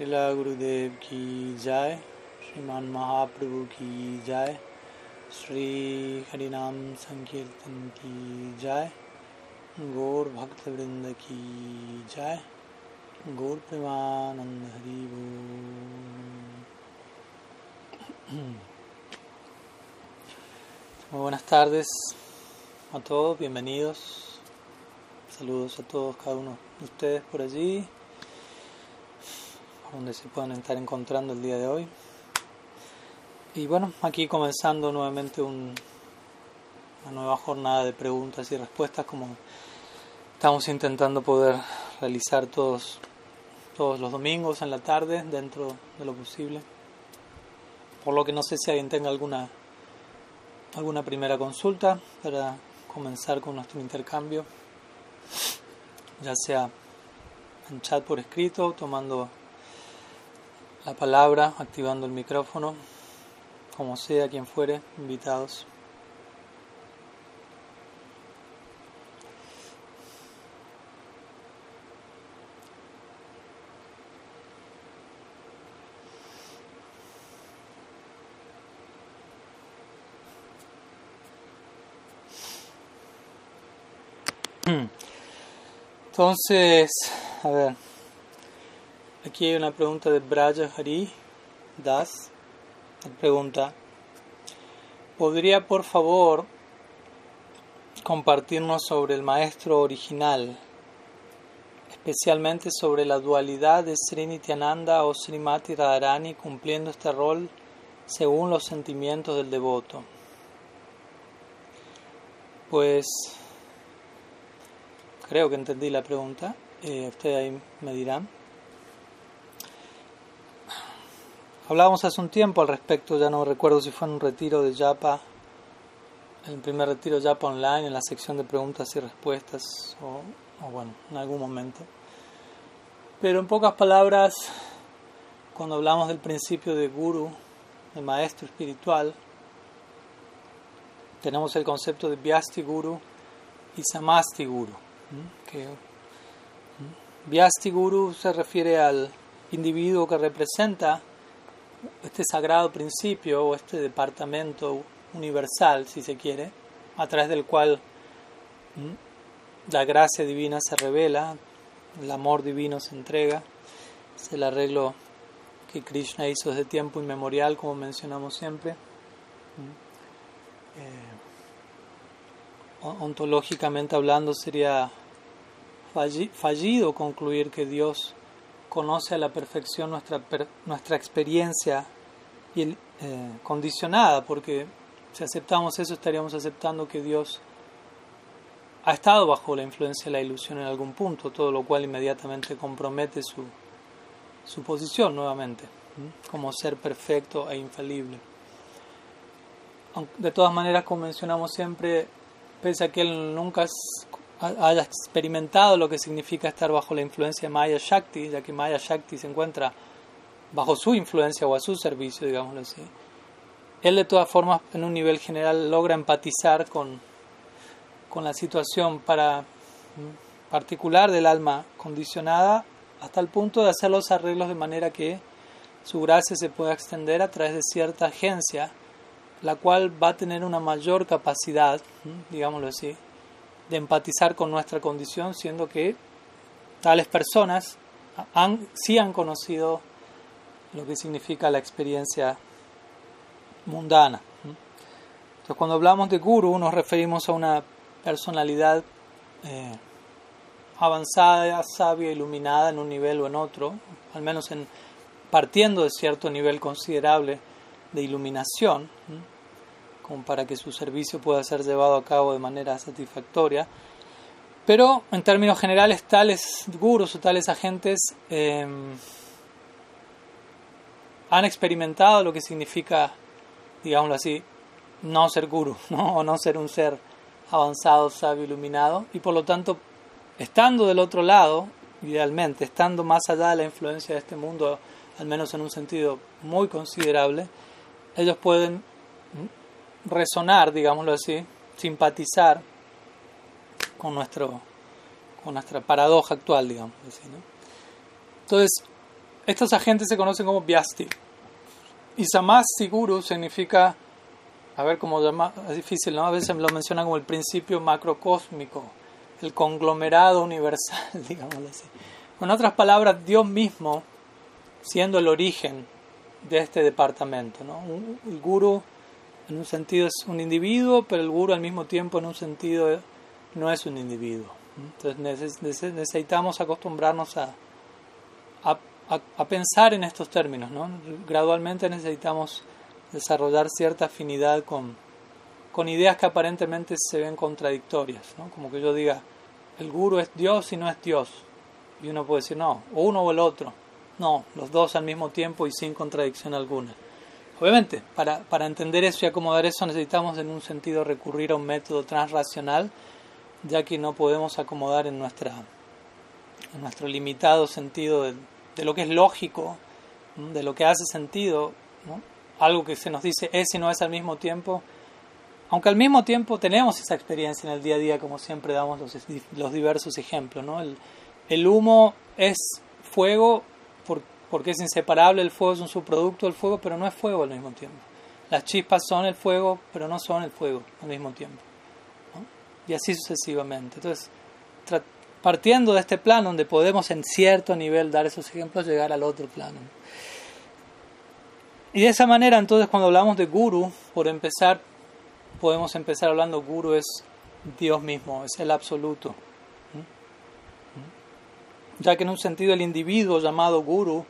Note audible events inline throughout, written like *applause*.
Srila Gurudev ki jai, Sriman Mahaprabhu ki jai, Sri Harinam Sankirtan ki jai, Gaur Bhakta Vrinda ki jai, Gaur Premanand Hari Muy buenas tardes a todos, bienvenidos. Saludos a todos, cada uno de ustedes por allí, donde se puedan estar encontrando el día de hoy. Y bueno, aquí comenzando nuevamente un, una nueva jornada de preguntas y respuestas, como estamos intentando poder realizar todos, todos los domingos en la tarde, dentro de lo posible. Por lo que no sé si alguien tenga alguna, alguna primera consulta para comenzar con nuestro intercambio, ya sea en chat por escrito, tomando la palabra, activando el micrófono, como sea, quien fuere, invitados. *clears throat* Entonces, a ver, aquí hay una pregunta de Braja Hari Das. Pregunta, ¿podría por favor compartirnos sobre el maestro original, especialmente sobre la dualidad de Srinityananda o Srimati Radharani cumpliendo este rol según los sentimientos del devoto? Pues creo que entendí la pregunta. Eh, ahí me dirá. Hablábamos hace un tiempo al respecto, ya no recuerdo si fue en un retiro de Yapa, el primer retiro Yapa online, en la sección de preguntas y respuestas, o, o bueno, en algún momento. Pero en pocas palabras, cuando hablamos del principio de guru, de maestro espiritual, tenemos el concepto de Vyasti Guru y Samasti Guru que Vyasti Guru se refiere al individuo que representa este sagrado principio o este departamento universal, si se quiere, a través del cual la gracia divina se revela, el amor divino se entrega, es el arreglo que Krishna hizo desde tiempo inmemorial, como mencionamos siempre. Eh, ontológicamente hablando sería fallido concluir que Dios conoce a la perfección nuestra, nuestra experiencia y, eh, condicionada, porque si aceptamos eso estaríamos aceptando que Dios ha estado bajo la influencia de la ilusión en algún punto, todo lo cual inmediatamente compromete su, su posición nuevamente, como ser perfecto e infalible. De todas maneras, como mencionamos siempre, pese a que él nunca haya experimentado lo que significa estar bajo la influencia de Maya Shakti, ya que Maya Shakti se encuentra bajo su influencia o a su servicio, digámoslo así, él de todas formas en un nivel general logra empatizar con, con la situación para, particular del alma condicionada hasta el punto de hacer los arreglos de manera que su gracia se pueda extender a través de cierta agencia la cual va a tener una mayor capacidad, digámoslo así, de empatizar con nuestra condición, siendo que tales personas han, sí han conocido lo que significa la experiencia mundana. Entonces, cuando hablamos de guru, nos referimos a una personalidad eh, avanzada, sabia, iluminada en un nivel o en otro, al menos en, partiendo de cierto nivel considerable de iluminación, para que su servicio pueda ser llevado a cabo de manera satisfactoria. Pero en términos generales, tales gurus o tales agentes em, han experimentado lo que significa, digámoslo así, no ser guru, *laughs* o no ser un ser avanzado, sabio, iluminado, y por lo tanto, estando del otro lado, idealmente, estando más allá de la influencia de este mundo, al menos en un sentido muy considerable, ellos pueden resonar, digámoslo así, simpatizar con, nuestro, con nuestra paradoja actual, digamos así. ¿no? Entonces, estos agentes se conocen como Vyasti. Y Guru significa, a ver cómo llama, es difícil, ¿no? A veces lo mencionan como el principio macrocósmico, el conglomerado universal, *laughs* digámoslo así. Con otras palabras, Dios mismo siendo el origen de este departamento. ¿no? El guru en un sentido es un individuo, pero el guru al mismo tiempo en un sentido no es un individuo. Entonces necesitamos acostumbrarnos a, a, pensar en estos términos. ¿no? Gradualmente necesitamos desarrollar cierta afinidad con, con ideas que aparentemente se ven contradictorias. ¿no? Como que yo diga, el guru es Dios y no es Dios. Y uno puede decir, no, o uno o el otro. No, los dos al mismo tiempo y sin contradicción alguna. Obviamente, para, para entender eso y acomodar eso necesitamos en un sentido recurrir a un método transracional, ya que no podemos acomodar en, nuestra, en nuestro limitado sentido de, lo que es lógico, de lo que hace sentido, algo que se nos dice es y no es al mismo tiempo, aunque al mismo tiempo tenemos esa experiencia en el día a día, como siempre damos los, los diversos ejemplos. ¿no? El, el humo es fuego porque es inseparable, el fuego es un subproducto del fuego, pero no es fuego al mismo tiempo. Las chispas son el fuego, pero no son el fuego al mismo tiempo. Y así sucesivamente. Entonces, partiendo de este plano donde podemos en cierto nivel dar esos ejemplos, llegar al otro plano. Y de esa manera, entonces, cuando hablamos de guru, por empezar, podemos empezar hablando guru es Dios mismo, es el absoluto. Ya que en un sentido el individuo llamado guru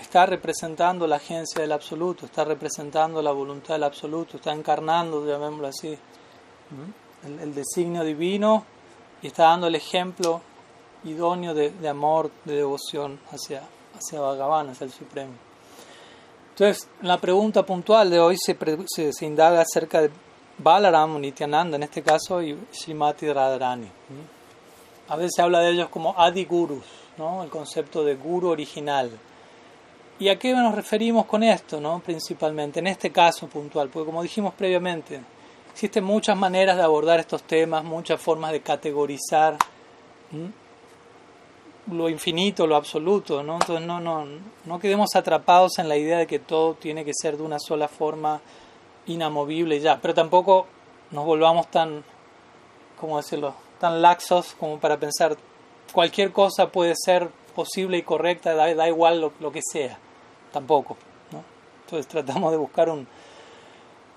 está representando la agencia del absoluto, está representando la voluntad del absoluto, está encarnando, llamémoslo así, el, designio divino y está dando el ejemplo idóneo de, amor, de devoción hacia, hacia Bhagavan, hacia el Supremo. Entonces, la pregunta puntual de hoy se, se, indaga acerca de Balaram, Nityananda en este caso, y Srimati Radharani. A veces se habla de ellos como Adi Gurus, ¿no? el concepto de guru original. ¿Y a qué nos referimos con esto, no? principalmente, en este caso puntual? Porque como dijimos previamente, existen muchas maneras de abordar estos temas, muchas formas de categorizar lo infinito, lo absoluto, ¿no? Entonces no, no, no quedemos atrapados en la idea de que todo tiene que ser de una sola forma inamovible ya, pero tampoco nos volvamos tan, ¿cómo decirlo?, tan laxos como para pensar cualquier cosa puede ser posible y correcta, da, da igual lo, lo que sea tampoco. Entonces tratamos de buscar un,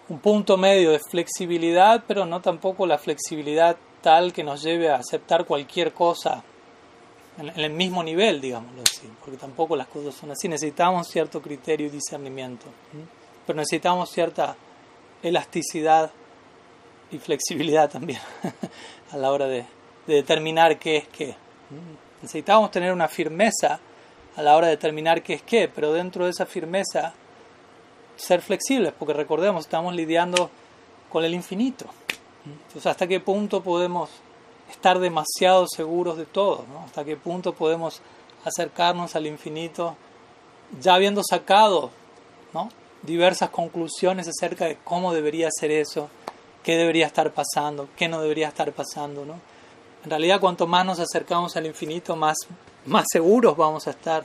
un punto medio de flexibilidad, pero no tampoco la flexibilidad tal que nos lleve a aceptar cualquier cosa en, el mismo nivel, digámoslo así, porque tampoco las cosas son así. Necesitamos cierto criterio y discernimiento, pero necesitamos cierta elasticidad y flexibilidad también *laughs* a la hora de, de determinar qué es qué. Necesitamos tener una firmeza a la hora de determinar qué es qué, pero dentro de esa firmeza ser flexibles, porque recordemos, estamos lidiando con el infinito. Entonces, ¿hasta qué punto podemos estar demasiado seguros de todo? ¿Hasta qué punto podemos acercarnos al infinito ya habiendo sacado ¿no? diversas conclusiones acerca de cómo debería ser eso, qué debería estar pasando, qué no debería estar pasando? ¿no? En realidad, cuanto más nos acercamos al infinito, más más seguros vamos a estar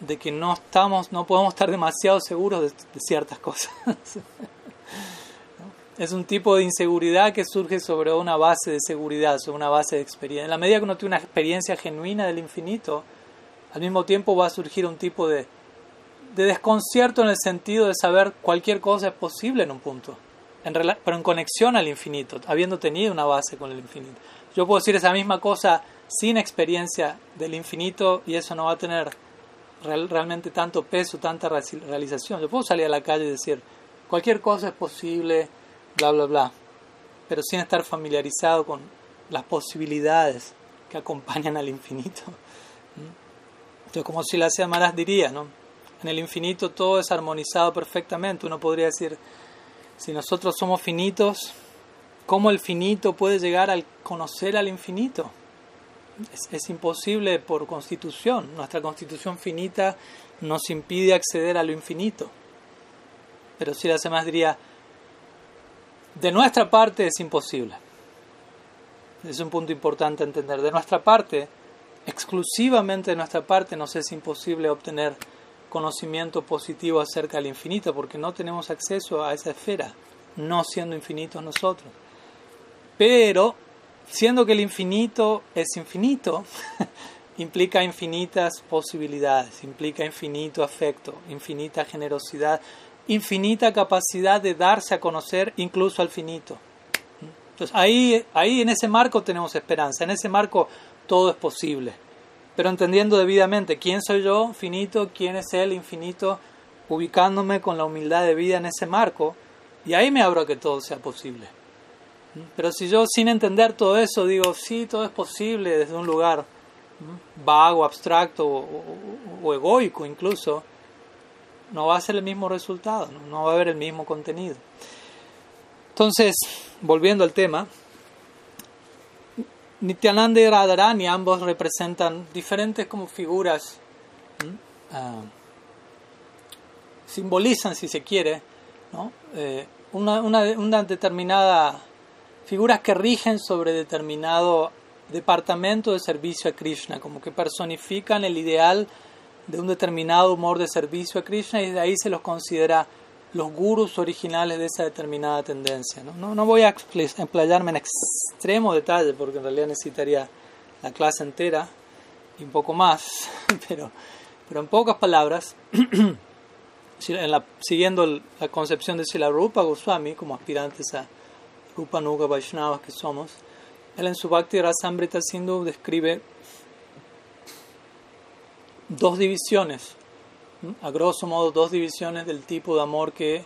de que no estamos, no podemos estar demasiado seguros de, ciertas cosas. *laughs* es un tipo de inseguridad que surge sobre una base de seguridad, sobre una base de experiencia. En la medida que uno tiene una experiencia genuina del infinito, al mismo tiempo va a surgir un tipo de, de desconcierto en el sentido de saber cualquier cosa es posible en un punto, en, pero en conexión al infinito, habiendo tenido una base con el infinito. Yo puedo decir esa misma cosa sin experiencia del infinito y eso no va a tener realmente tanto peso, tanta realización. Yo puedo salir a la calle y decir, cualquier cosa es posible, bla, bla, bla, pero sin estar familiarizado con las posibilidades que acompañan al infinito. Entonces, como si la Maras diría, ¿no? En el infinito todo es armonizado perfectamente. Uno podría decir, si nosotros somos finitos, ¿cómo el finito puede llegar al conocer al infinito? Es, imposible por constitución. Nuestra constitución finita nos impide acceder a lo infinito. Pero si la más diría, de nuestra parte es imposible. Es un punto importante entender. De nuestra parte exclusivamente de nuestra parte nos es imposible obtener conocimiento positivo acerca del infinito porque no tenemos acceso a esa esfera, no siendo infinitos nosotros. Pero, siendo que el infinito es infinito, *laughs* implica infinitas posibilidades, implica infinito afecto, infinita generosidad, infinita capacidad de darse a conocer incluso al finito. Entonces ahí, ahí en ese marco tenemos esperanza, en ese marco todo es posible. Pero entendiendo debidamente quién soy yo, finito, quién es él, infinito, ubicándome con la humildad de vida en ese marco, y ahí me abro a que todo sea posible. Pero si yo sin entender todo eso digo, sí, todo es posible desde un lugar vago, abstracto o, egoico incluso, no va a ser el mismo resultado, no va a haber el mismo contenido. Entonces, volviendo al tema, Nityananda y Radharani ambos representan diferentes como figuras, ah, simbolizan si se quiere, eh, una, una, una, determinada, figuras que rigen sobre determinado departamento de servicio a Krishna, como que personifican el ideal de un determinado humor de servicio a Krishna y de ahí se los considera los gurus originales de esa determinada tendencia. No, no, voy a emplayarme en extremo detalle porque en realidad necesitaría la clase entera y un poco más, *laughs* pero, pero en pocas palabras, *clears throat* en la, siguiendo la concepción de Sila Rupa Goswami como aspirantes a Rupa Nuga Vaishnavas que somos, él en su Bhakti Rasamrita Sindhu describe dos divisiones a grosso modo dos divisiones del tipo de amor que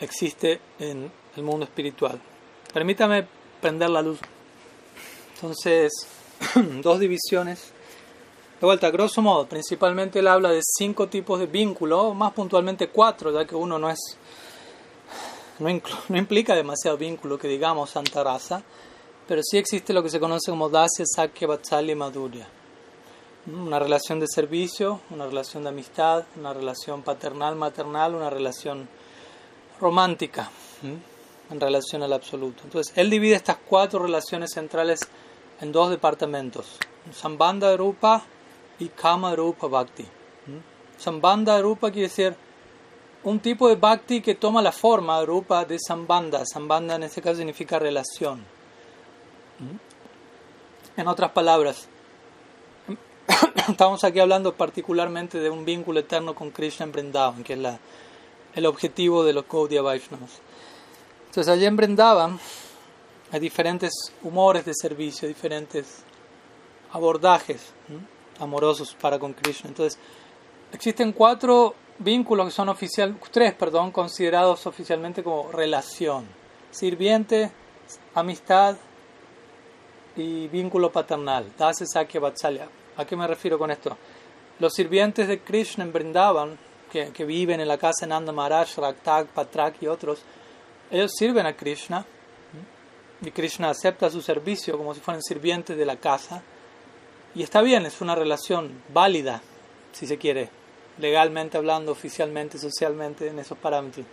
existe en el mundo espiritual. Permítame prender la luz. Entonces, *clears throat* dos divisiones. De vuelta, a grosso modo, principalmente él habla de cinco tipos de vínculo, más puntualmente cuatro, ya que uno no es *laughs* no, implica demasiado vínculo, que digamos, santa raza, pero sí existe lo que se conoce como Dasya, Sakya, Vatsalya y Madhurya una relación de servicio, una relación de amistad, una relación paternal-maternal, una relación romántica en relación al absoluto. Entonces, él divide estas cuatro relaciones centrales en dos departamentos, Sambandha Rupa y Kama Rupa Bhakti. Sambandha Rupa quiere decir un tipo de Bhakti que toma la forma Rupa de Sambandha. Sambandha en este caso significa relación. En otras palabras, *coughs* estamos aquí hablando particularmente de un vínculo eterno con Krishna en Vrindavan, que es la, el objetivo de los Gaudiya Vaishnavas. Entonces, allí en Vrindavan hay diferentes humores de servicio, diferentes abordajes amorosos para con Krishna. Entonces, existen cuatro vínculos que son oficial, tres, perdón, considerados oficialmente como relación: sirviente, amistad y vínculo paternal. Dase Sakya Vatsalya ¿A qué me refiero con esto? Los sirvientes de Krishna en Vrindavan, que, que viven en la casa de Nanda Maharaj, Raktak, Patrak y otros, ellos sirven a Krishna y Krishna acepta su servicio como si fueran sirvientes de la casa. Y está bien, es una relación válida, si se quiere, legalmente hablando, oficialmente, socialmente, en esos parámetros.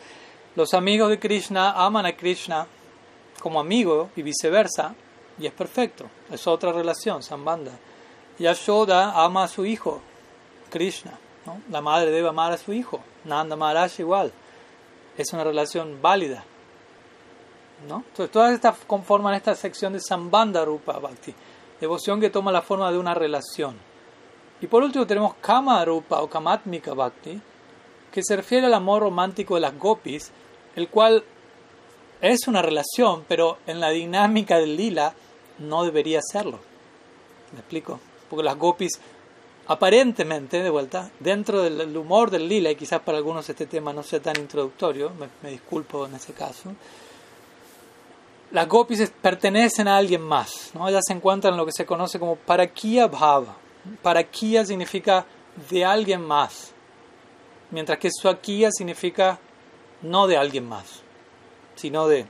Los amigos de Krishna aman a Krishna como amigo y viceversa, y es perfecto, es otra relación, Sambandha. Yashoda ama a su hijo, Krishna. La madre debe amar a su hijo. Nanda Maharaj igual. Es una relación válida. ¿no? Entonces, todas estas conforman esta sección de Sambandha Rupa Bhakti. Devoción que toma la forma de una relación. Y por último tenemos Kama Rupa o Kamatmika Bhakti, que se refiere al amor romántico de las gopis, el cual es una relación, pero en la dinámica del lila no debería serlo. ¿Me explico? porque las gopis aparentemente, de vuelta, dentro del humor del lila, y quizás para algunos este tema no sea tan introductorio, me, disculpo en ese caso, las gopis pertenecen a alguien más, ¿no? ellas se encuentran en lo que se conoce como parakia bhava. Parakia significa de alguien más, mientras que swakia significa no de alguien más, sino de,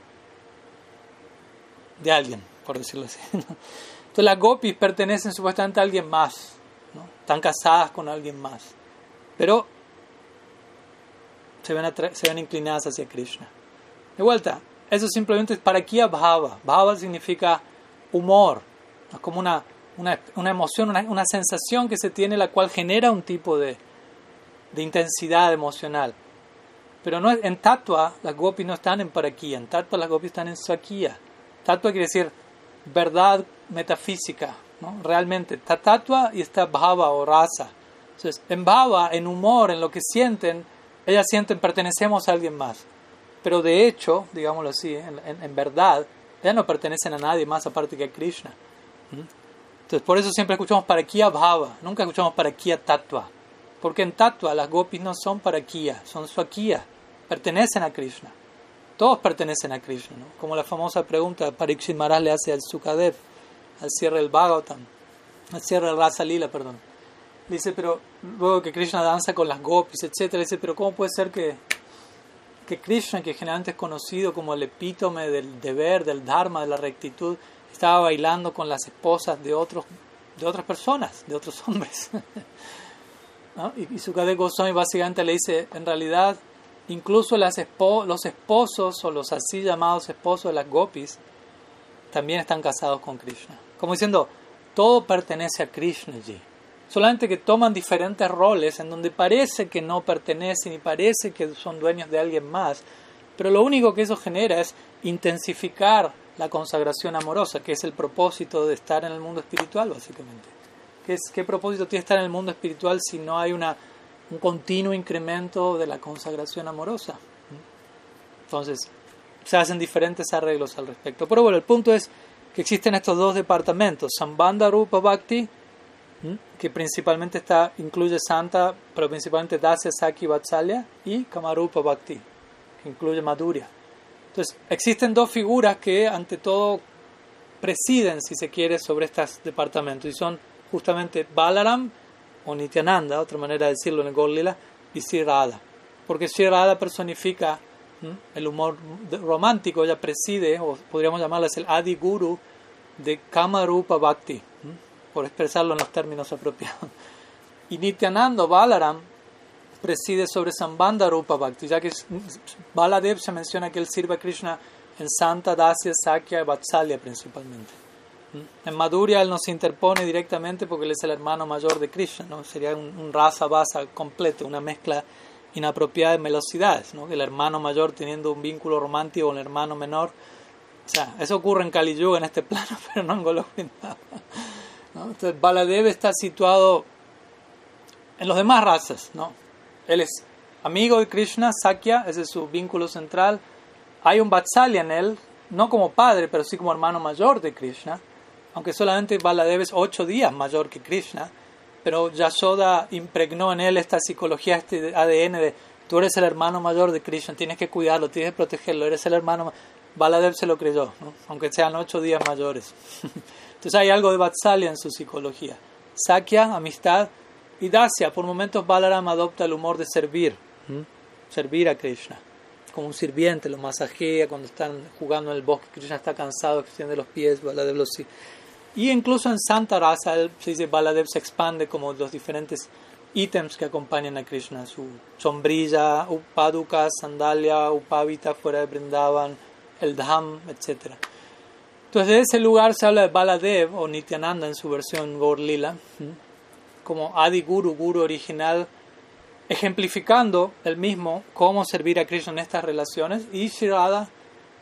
de alguien, por decirlo así. *laughs* Entonces las gopis pertenecen supuestamente a alguien más, ¿no? están casadas con alguien más, pero se ven, se ven inclinadas hacia Krishna. De vuelta, eso simplemente es para aquí Bhava. Bhava significa humor, es como una una, una emoción, una, una, sensación que se tiene la cual genera un tipo de, de intensidad emocional. Pero no, en tatua las gopis no están en paraquía, en tatua las gopis están en saquía. Tatua quiere decir verdad metafísica, ¿no? realmente. Está tatua y está bhava o rasa. Entonces, en bhava, en humor, en lo que sienten, ellas sienten pertenecemos a alguien más. Pero de hecho, digámoslo así, en, en, verdad, ellas no pertenecen a nadie más aparte que a Krishna. Entonces, por eso siempre escuchamos para Kia Bhava, nunca escuchamos para Kia Tattva. Porque en Tattva las gopis no son para Kia, son Swakia, pertenecen a Krishna. Todos pertenecen a Krishna, ¿no? como la famosa pregunta Parikshit Maharaj le hace al Sukadev, al cierre del Bhagavatam, al cierre del Rasa Lila, perdón. Dice, pero luego que Krishna danza con las gopis, etc. Dice, pero ¿cómo puede ser que, que Krishna, que generalmente es conocido como el epítome del deber, del dharma, de la rectitud, estaba bailando con las esposas de otros de otras personas, de otros *laughs* hombres. ¿No? Y, y Sukade Goswami básicamente le dice, en realidad, incluso las los esposos o los así llamados esposos de las gopis también están casados con Krishna. Como diciendo, todo pertenece a Krishna allí. Solamente que toman diferentes roles en donde parece que no pertenecen y parece que son dueños de alguien más. Pero lo único que eso genera es intensificar la consagración amorosa, que es el propósito de estar en el mundo espiritual, básicamente. ¿Qué, es, qué propósito tiene estar en el mundo espiritual si no hay una, un continuo incremento de la consagración amorosa? Entonces, se hacen diferentes arreglos al respecto. Pero bueno, el punto es que existen estos dos departamentos, Sambandha Rupa Bhakti, que principalmente está, incluye Santa, pero principalmente Dasya Saki Vatsalya, y Kamarupa Bhakti, que incluye Madhurya. Entonces, existen dos figuras que ante todo presiden, si se quiere, sobre estos departamentos y son justamente Balaram o Nityananda, otra manera de decirlo en el Golila, y Sri. Porque Sri personifica el humor romántico, ella preside, o podríamos llamarla el Adi Guru de Kamarupa Bhakti, por expresarlo en los términos apropiados. *laughs* Y Nityananda Balaram preside sobre Sambandha Rupa Bhakti, ya que Baladev se menciona que él sirve a Krishna en Santa, Dasya, Sakya y Vatsalya principalmente. En Madhurya él no se interpone directamente porque él es el hermano mayor de Krishna, ¿no? sería un, rasa basa completo, una mezcla inapropiada de velocidades, ¿no? el hermano mayor teniendo un vínculo romántico con el hermano menor. O sea, eso ocurre en Kali Yuga en este *laughs* plano, pero no en Golokvrindavan. ¿no? Entonces Baladev está situado en los demás razas, ¿no? Él es amigo de Krishna, Sakya, ese es su vínculo central. Hay un Vatsalya en él, no como padre, pero sí como hermano mayor de Krishna, aunque solamente Baladev es ocho días mayor que Krishna, pero Yashoda impregnó en él esta psicología, este ADN de tú eres el hermano mayor de Krishna, tienes que cuidarlo, tienes que protegerlo, eres el hermano. Baladev se lo creyó, aunque sean ocho días mayores. *laughs* Entonces hay algo de Vatsalya en su psicología. Sakya, amistad, y Dasya, por momentos Balaram adopta el humor de servir, servir a Krishna. Como un sirviente, lo masajea cuando están jugando en el bosque. Krishna está cansado, extiende los pies, Baladev los Y incluso en Santa Rasa, se dice Baladev se expande como los diferentes ítems que acompañan a Krishna: su sombrilla, upaduka, sandalia, upavita fuera de Brindavan, el dham, etc. Entonces, de ese lugar se habla de Baladev o Nityananda en su versión Gorlila como Adi Guru, Guru original, ejemplificando el mismo cómo servir a Krishna en estas relaciones y Shirada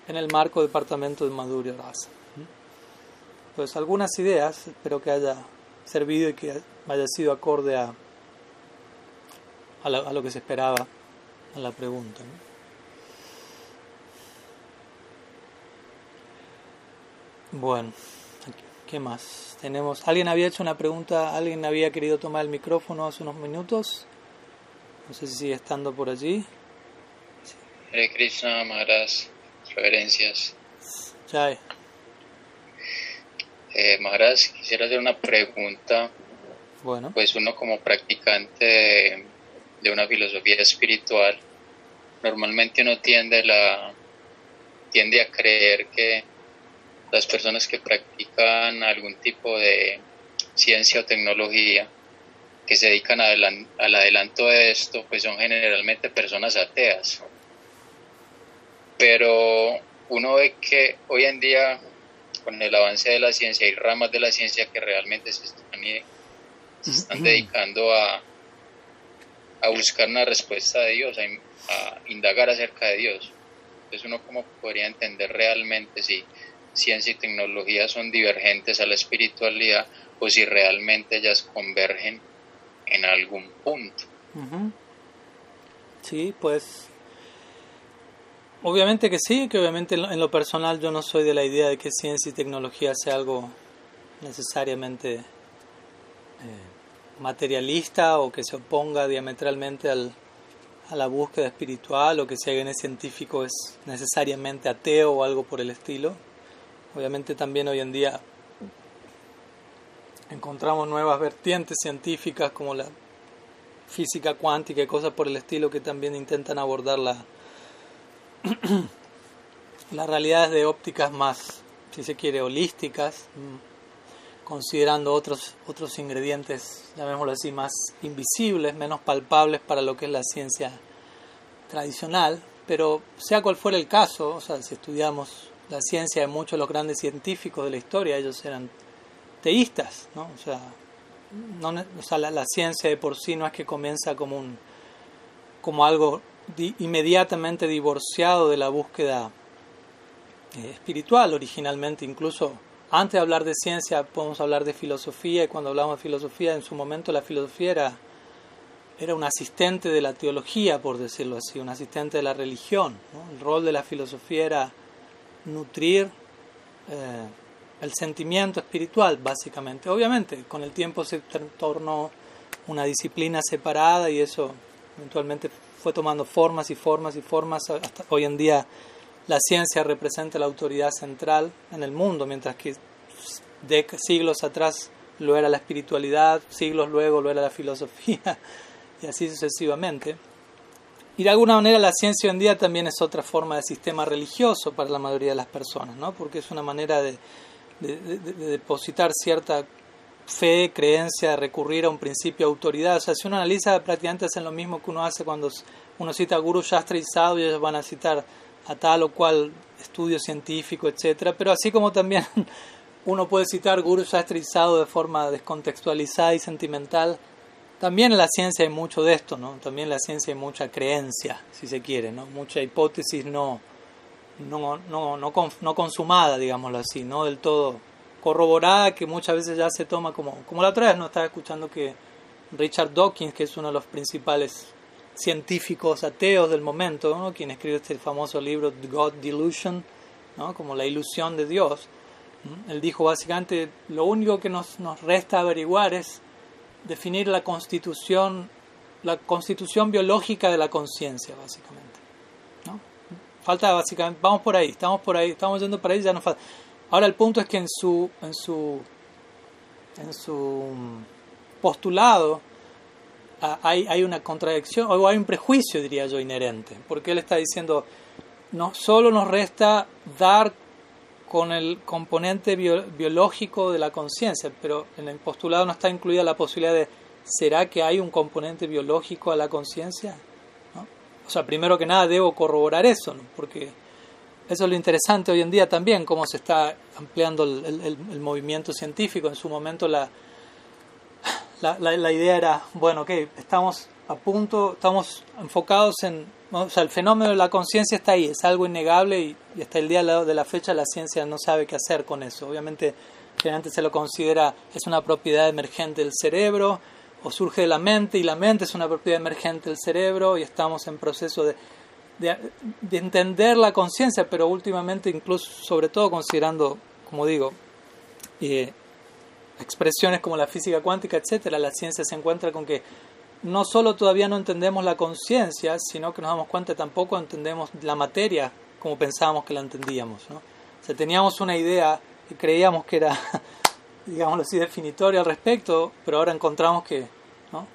en el marco departamento de Madhurya Rasa. Pues algunas ideas, espero que haya servido y que haya sido acorde a, a, lo que se esperaba a la pregunta. Bueno. ¿Qué más? Tenemos. ¿Alguien había hecho una pregunta? ¿Alguien había querido tomar el micrófono hace unos minutos? No sé si sigue estando por allí. Hare Krishna, Maharaj, reverencias. Jai. Eh, Maharaj, quisiera hacer una pregunta. Bueno. Pues uno como practicante de, de una filosofía espiritual, normalmente uno tiende, la, tiende a creer que las personas que practican algún tipo de ciencia o tecnología que se dedican al adelanto de esto, pues son generalmente personas ateas. Pero uno ve que hoy en día, con el avance de la ciencia hay ramas de la ciencia que realmente se están, se están dedicando a, a buscar una respuesta de Dios, a, indagar acerca de Dios. Entonces uno como podría entender realmente si ciencia y tecnología son divergentes a la espiritualidad o si realmente ellas convergen en algún punto. Sí, pues obviamente que sí, que obviamente en lo personal yo no soy de la idea de que ciencia y tecnología sea algo necesariamente eh, materialista o que se oponga diametralmente al, a la búsqueda espiritual o que si alguien es científico es necesariamente ateo o algo por el estilo. Obviamente también hoy en día encontramos nuevas vertientes científicas como la física cuántica y cosas por el estilo que también intentan abordar la, *clears throat* las realidades de ópticas más, si se quiere, holísticas, considerando otros, otros ingredientes, llamémoslo así, más invisibles, menos palpables para lo que es la ciencia tradicional, pero sea cual fuera el caso, o sea, si estudiamos la ciencia de muchos de los grandes científicos de la historia, ellos eran teístas, ¿no? O sea, no, o sea la, ciencia de por sí no es que comienza como, un, como algo inmediatamente divorciado de la búsqueda eh, espiritual originalmente, incluso antes de hablar de ciencia podemos hablar de filosofía y cuando hablamos de filosofía en su momento la filosofía era, era un asistente de la teología, por decirlo así, un asistente de la religión. El rol de la filosofía era nutrir eh, el sentimiento espiritual, básicamente. Obviamente, con el tiempo se tornó una disciplina separada y eso eventualmente fue tomando formas y formas y formas. Hasta hoy en día la ciencia representa la autoridad central en el mundo, mientras que de siglos atrás lo era la espiritualidad, siglos luego lo era la filosofía *laughs* y así sucesivamente. Y de alguna manera la ciencia hoy en día también es otra forma de sistema religioso para la mayoría de las personas, ¿no? porque es una manera de, depositar cierta fe, creencia, de recurrir a un principio de autoridad. O sea, si uno analiza, prácticamente hacen lo mismo que uno hace cuando uno cita a Guru Shastra y Sadhu y ellos van a citar a tal o cual estudio científico, etcétera. Pero así como también *laughs* uno puede citar Guru Shastra y de forma descontextualizada y sentimental, también en la ciencia hay mucho de esto, ¿no? También en la ciencia hay mucha creencia, si se quiere, ¿no? Mucha hipótesis no, no, no, no, no consumada, digámoslo así, no del todo corroborada, que muchas veces ya se toma como... Como la otra vez no estaba escuchando que Richard Dawkins, que es uno de los principales científicos ateos del momento, ¿no? quien escribe este famoso libro The God Delusion, ¿no? como la ilusión de Dios, él dijo básicamente, lo único que nos, nos resta averiguar es definir la constitución, la constitución biológica de la conciencia, básicamente. ¿no? Falta básicamente, vamos por ahí, estamos por ahí, estamos yendo por ahí, ya nos falta. Ahora el punto es que en su, en su, en su postulado hay, hay una contradicción, o hay un prejuicio, diría yo, inherente, porque él está diciendo, no solo nos resta dar con el componente biológico de la conciencia, pero en el postulado no está incluida la posibilidad de, ¿será que hay un componente biológico a la conciencia? O sea, primero que nada debo corroborar eso, porque eso es lo interesante hoy en día también, cómo se está ampliando el, el, movimiento científico. En su momento la, la, la, idea era, bueno, ok, estamos a punto, estamos enfocados en o sea, el fenómeno de la conciencia está ahí, es algo innegable y, hasta el día de la fecha la ciencia no sabe qué hacer con eso. Obviamente, generalmente se lo considera es una propiedad emergente del cerebro o surge de la mente y la mente es una propiedad emergente del cerebro y estamos en proceso de, de, entender la conciencia, pero últimamente incluso, sobre todo considerando, como digo, eh, expresiones como la física cuántica, etcétera, la ciencia se encuentra con que no solo todavía no entendemos la conciencia, sino que nos damos cuenta tampoco entendemos la materia como pensábamos que la entendíamos. ¿no? O teníamos una idea y creíamos que era, *laughs* digámoslo así, definitoria al respecto, pero ahora encontramos que ¿no?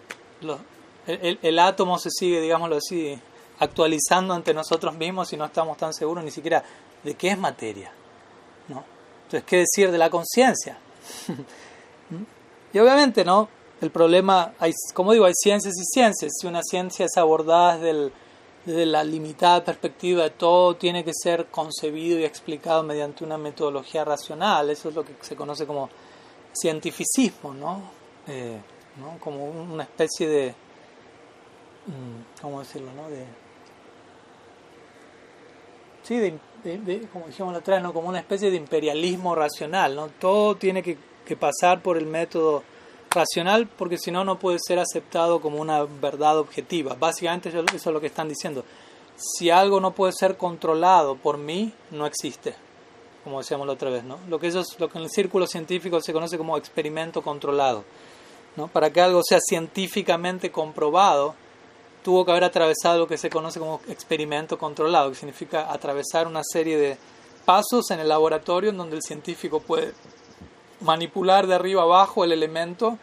el, el, átomo se sigue, digámoslo así, actualizando ante nosotros mismos y no estamos tan seguros ni siquiera de qué es materia. ¿no? Entonces, ¿qué decir de la conciencia? *laughs* y obviamente, ¿no? El problema, hay, como digo, hay ciencias y ciencias. Si una ciencia es abordada desde la limitada perspectiva de todo tiene que ser concebido y explicado mediante una metodología racional. Eso es lo que se conoce como cientificismo, ¿no? Eh, ¿no? Como una especie de, mm, ¿cómo decirlo, no? De, sí, de, como dijimos la otra vez, ¿no? como una especie de imperialismo racional, ¿no? Todo tiene que pasar por el método racional porque si no no puede ser aceptado como una verdad objetiva. Básicamente eso es lo que están diciendo. Si algo no puede ser controlado por mí, no existe, como decíamos la otra vez, ¿no? Lo que eso es lo que en el círculo científico se conoce como experimento controlado, ¿no? Para que algo sea científicamente comprobado, tuvo que haber atravesado lo que se conoce como experimento controlado, que significa atravesar una serie de pasos en el laboratorio en donde el científico puede manipular de arriba abajo el elemento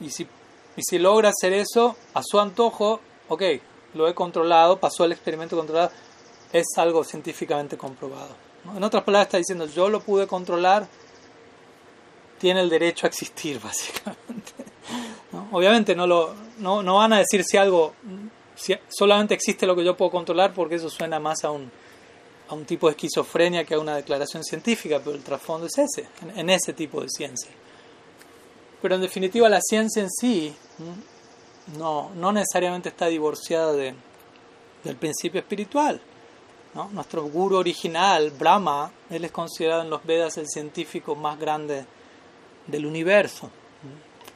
y si, y si logra hacer eso a su antojo, ok, lo he controlado, pasó el experimento controlado, es algo científicamente comprobado. En otras palabras está diciendo, yo lo pude controlar, tiene el derecho a existir, *laughs* básicamente. Obviamente no, lo, no, no van a decir si algo, si solamente existe lo que yo puedo controlar, porque eso suena más a un a un tipo de esquizofrenia que a una declaración científica, pero el trasfondo es ese, en, ese tipo de ciencia. Pero en definitiva la ciencia en sí no, no necesariamente está divorciada de, del principio espiritual. Nuestro guru original, Brahma, él es considerado en los Vedas el científico más grande del universo.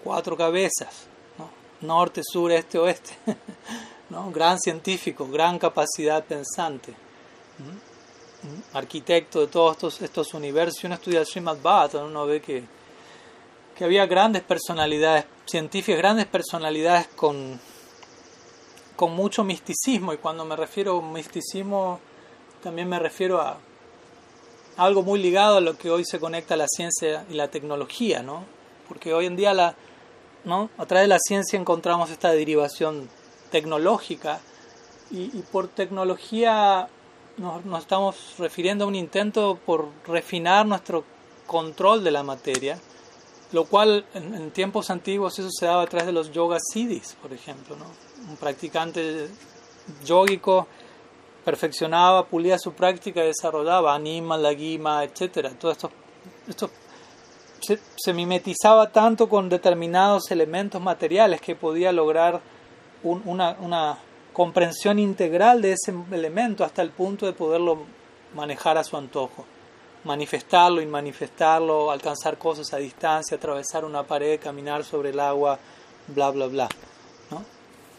Cuatro cabezas, norte, sur, este, oeste. *laughs* ¿no? Gran científico, gran capacidad pensante arquitecto de todos estos, universos, y uno estudia el Srimad Bhattan, uno ve que, que había grandes personalidades científicas, grandes personalidades con, con mucho misticismo, y cuando me refiero a misticismo, también me refiero a algo muy ligado a lo que hoy se conecta la ciencia y la tecnología, ¿no? Porque hoy en día la, ¿no? a través de la ciencia encontramos esta derivación tecnológica y por tecnología nos, estamos refiriendo a un intento por refinar nuestro control de la materia, lo cual en, tiempos antiguos eso se daba a través de los yoga siddhis, por ejemplo. ¿no? Un practicante yógico perfeccionaba, pulía su práctica y desarrollaba anima, lagima, etc. Todo esto, esto se, se, mimetizaba tanto con determinados elementos materiales que podía lograr una, una comprensión integral de ese elemento hasta el punto de poderlo manejar a su antojo, manifestarlo, inmanifestarlo, alcanzar cosas a distancia, atravesar una pared, caminar sobre el agua, bla, bla, bla. ¿no?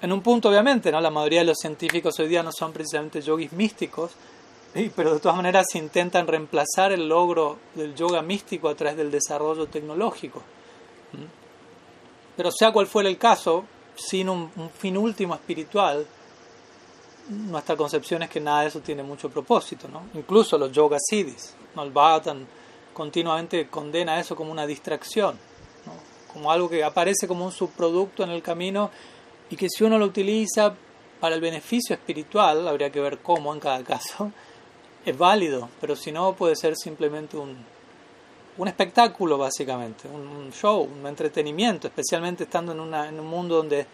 En un punto, obviamente, ¿no? la mayoría de los científicos hoy día no son precisamente yogis místicos, pero de todas maneras intentan reemplazar el logro del yoga místico a través del desarrollo tecnológico. Pero sea cual fuera el caso, sin un fin último espiritual, nuestra concepción es que nada de eso tiene mucho propósito, ¿no? Incluso los yoga siddhis, ¿no? el continuamente condena eso como una distracción, como algo que aparece como un subproducto en el camino y que si uno lo utiliza para el beneficio espiritual, habría que ver cómo en cada caso, *laughs* es válido, pero si no puede ser simplemente un, un espectáculo básicamente, un, show, un entretenimiento, especialmente estando en, una, en un mundo donde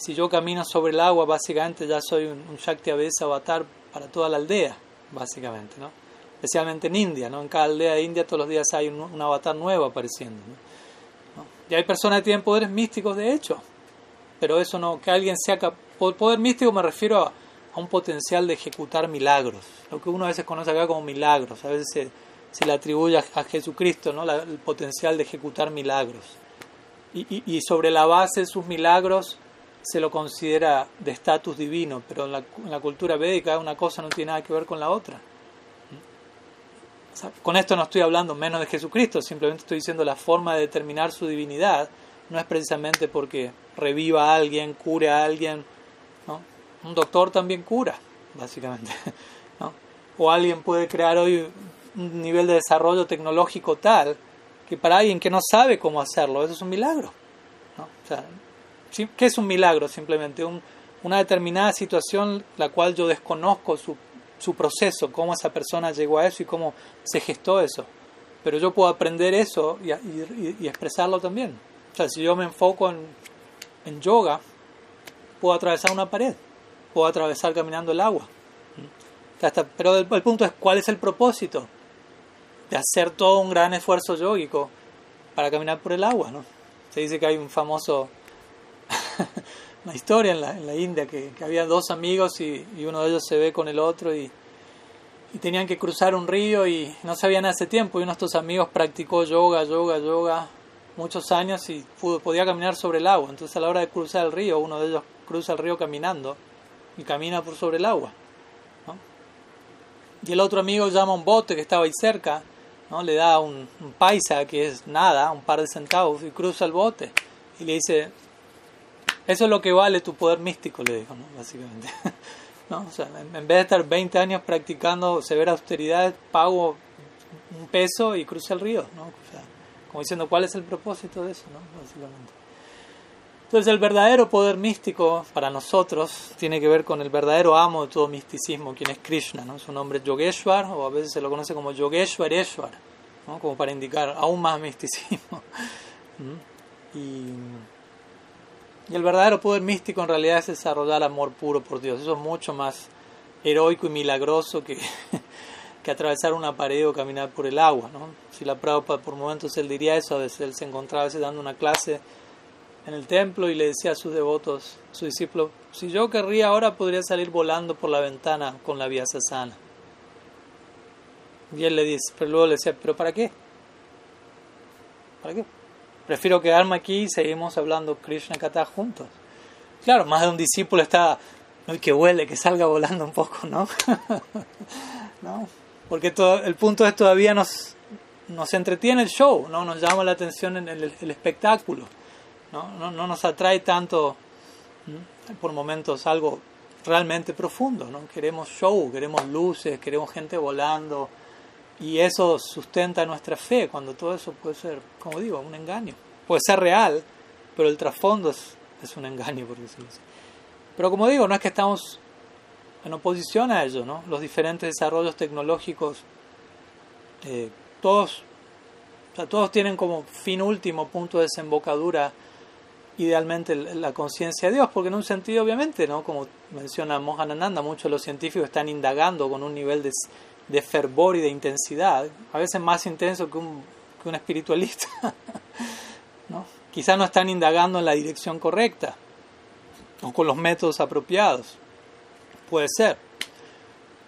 si yo camino sobre el agua, básicamente ya soy un, un Shakti Avesa avatar para toda la aldea, básicamente, ¿no? Especialmente en India, ¿no? En cada aldea de India todos los días hay un, avatar nuevo apareciendo. Y hay personas que tienen poderes místicos, de hecho, pero eso no, que alguien sea poder místico me refiero a, un potencial de ejecutar milagros, lo que uno a veces conoce acá como milagros, a veces se, le atribuye a, Jesucristo, ¿no? el potencial de ejecutar milagros. Y, y sobre la base de sus milagros, se lo considera de estatus divino, pero en la, cultura védica una cosa no tiene nada que ver con la otra. con esto no estoy hablando menos de Jesucristo, simplemente estoy diciendo la forma de determinar su divinidad no es precisamente porque reviva a alguien, cure a alguien. Un doctor también cura, básicamente. *laughs* O alguien puede crear hoy un nivel de desarrollo tecnológico tal que para alguien que no sabe cómo hacerlo, eso es un milagro. ¿Qué es un milagro? Simplemente una determinada situación la cual yo desconozco su, su proceso, cómo esa persona llegó a eso y cómo se gestó eso. Pero yo puedo aprender eso y, y, expresarlo también. O sea, si yo me enfoco en, en, yoga, puedo atravesar una pared. puedo atravesar caminando el agua. pero el, punto es, ¿cuál es el propósito? De hacer todo un gran esfuerzo yógico para caminar por el agua, ¿no? Se dice que hay un famoso, *laughs* una historia en la, India, que, había dos amigos y, uno de ellos se ve con el otro y, tenían que cruzar un río y no sabían hace tiempo y uno de estos amigos practicó yoga, yoga, yoga muchos años y podía caminar sobre el agua. Entonces a la hora de cruzar el río, uno de ellos cruza el río caminando y camina por sobre el agua. Y el otro amigo llama a un bote que estaba ahí cerca, ¿no? le da un, paisa que es nada, un par de centavos, y cruza el bote. Y le dice, eso es lo que vale tu poder místico, le dijo, básicamente. *laughs* ¿No? O sea, en, vez de estar 20 años practicando severa austeridad, pago un peso y cruza el río. ¿no? como diciendo, ¿cuál es el propósito de eso? ¿no? Básicamente. Entonces el verdadero poder místico para nosotros tiene que ver con el verdadero amo de todo misticismo, quien es Krishna, ¿no? Su nombre es Yogeshwar o a veces se lo conoce como Yogeshwareshwar, ¿no? como para indicar aún más misticismo. *laughs* ¿Mm? Y, el verdadero poder místico en realidad es desarrollar amor puro por Dios. Eso es mucho más heroico y milagroso que, *laughs* que atravesar una pared o caminar por el agua. ¿no? Si la Prabhupada por momentos él diría eso, a veces él se encontraba a veces dando una clase en el templo y le decía a sus devotos, a sus discípulos, si yo querría ahora podría salir volando por la ventana con la vía sasana. Y él le dice, pero luego le decía, ¿pero para qué? ¿Para qué? Prefiero quedarme aquí y seguimos hablando Krishna Kata juntos. Claro, más de un discípulo está, no, que huele, que salga volando un poco, ¿no? *laughs* ¿No? Porque todo, el punto es todavía nos, nos entretiene el show, ¿no? Nos llama la atención en el espectáculo. ¿no? No, no nos atrae tanto por momentos algo realmente profundo, ¿no? Queremos show, queremos luces, queremos gente volando y eso sustenta nuestra fe cuando todo eso puede ser, como digo, un engaño. Puede ser real, pero el trasfondo es, es un engaño, por decirlo así. Pero como digo, no es que estamos en oposición a ello, ¿no? Los diferentes desarrollos tecnológicos, eh, todos, todos tienen como fin último, punto de desembocadura, idealmente la conciencia de Dios, porque en un sentido obviamente, ¿no? como menciona Mohanananda, muchos de los científicos están indagando con un nivel de, de fervor y de intensidad, a veces más intenso que un, que un espiritualista. *laughs* ¿no? Quizás no están indagando en la dirección correcta o con los métodos apropiados. Puede ser.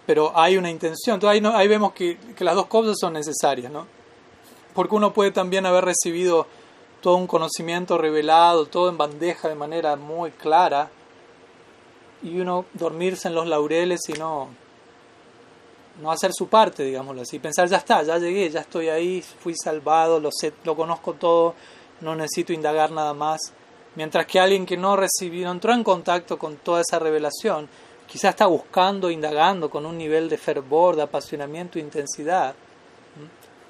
Pero hay una intención. Entonces ahí, no, ahí vemos que, que las dos cosas son necesarias. ¿no? Porque uno puede también haber recibido todo un conocimiento revelado, todo en bandeja de manera muy clara, y uno dormirse en los laureles y no, no hacer su parte, digámoslo así, pensar ya está, ya llegué, ya estoy ahí, fui salvado, lo sé, lo conozco todo, no necesito indagar nada más. Mientras que alguien que no recibió, entró en contacto con toda esa revelación, quizás está buscando, indagando con un nivel de fervor, de apasionamiento, intensidad,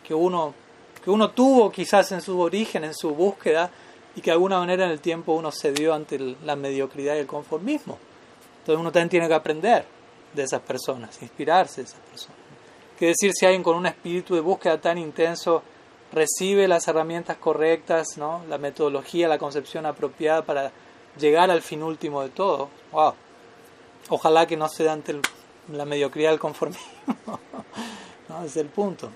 que uno que uno tuvo quizás en su origen, en su búsqueda, y que de alguna manera en el tiempo uno cedió ante la mediocridad y el conformismo. Entonces uno también tiene que aprender de esas personas, inspirarse de esas personas. Que decir si alguien con un espíritu de búsqueda tan intenso recibe las herramientas correctas, ¿no? la metodología, la concepción apropiada para llegar al fin último de todo. ¡Wow! Ojalá que no se dé ante la mediocridad del conformismo. *laughs* ¿no? es el punto.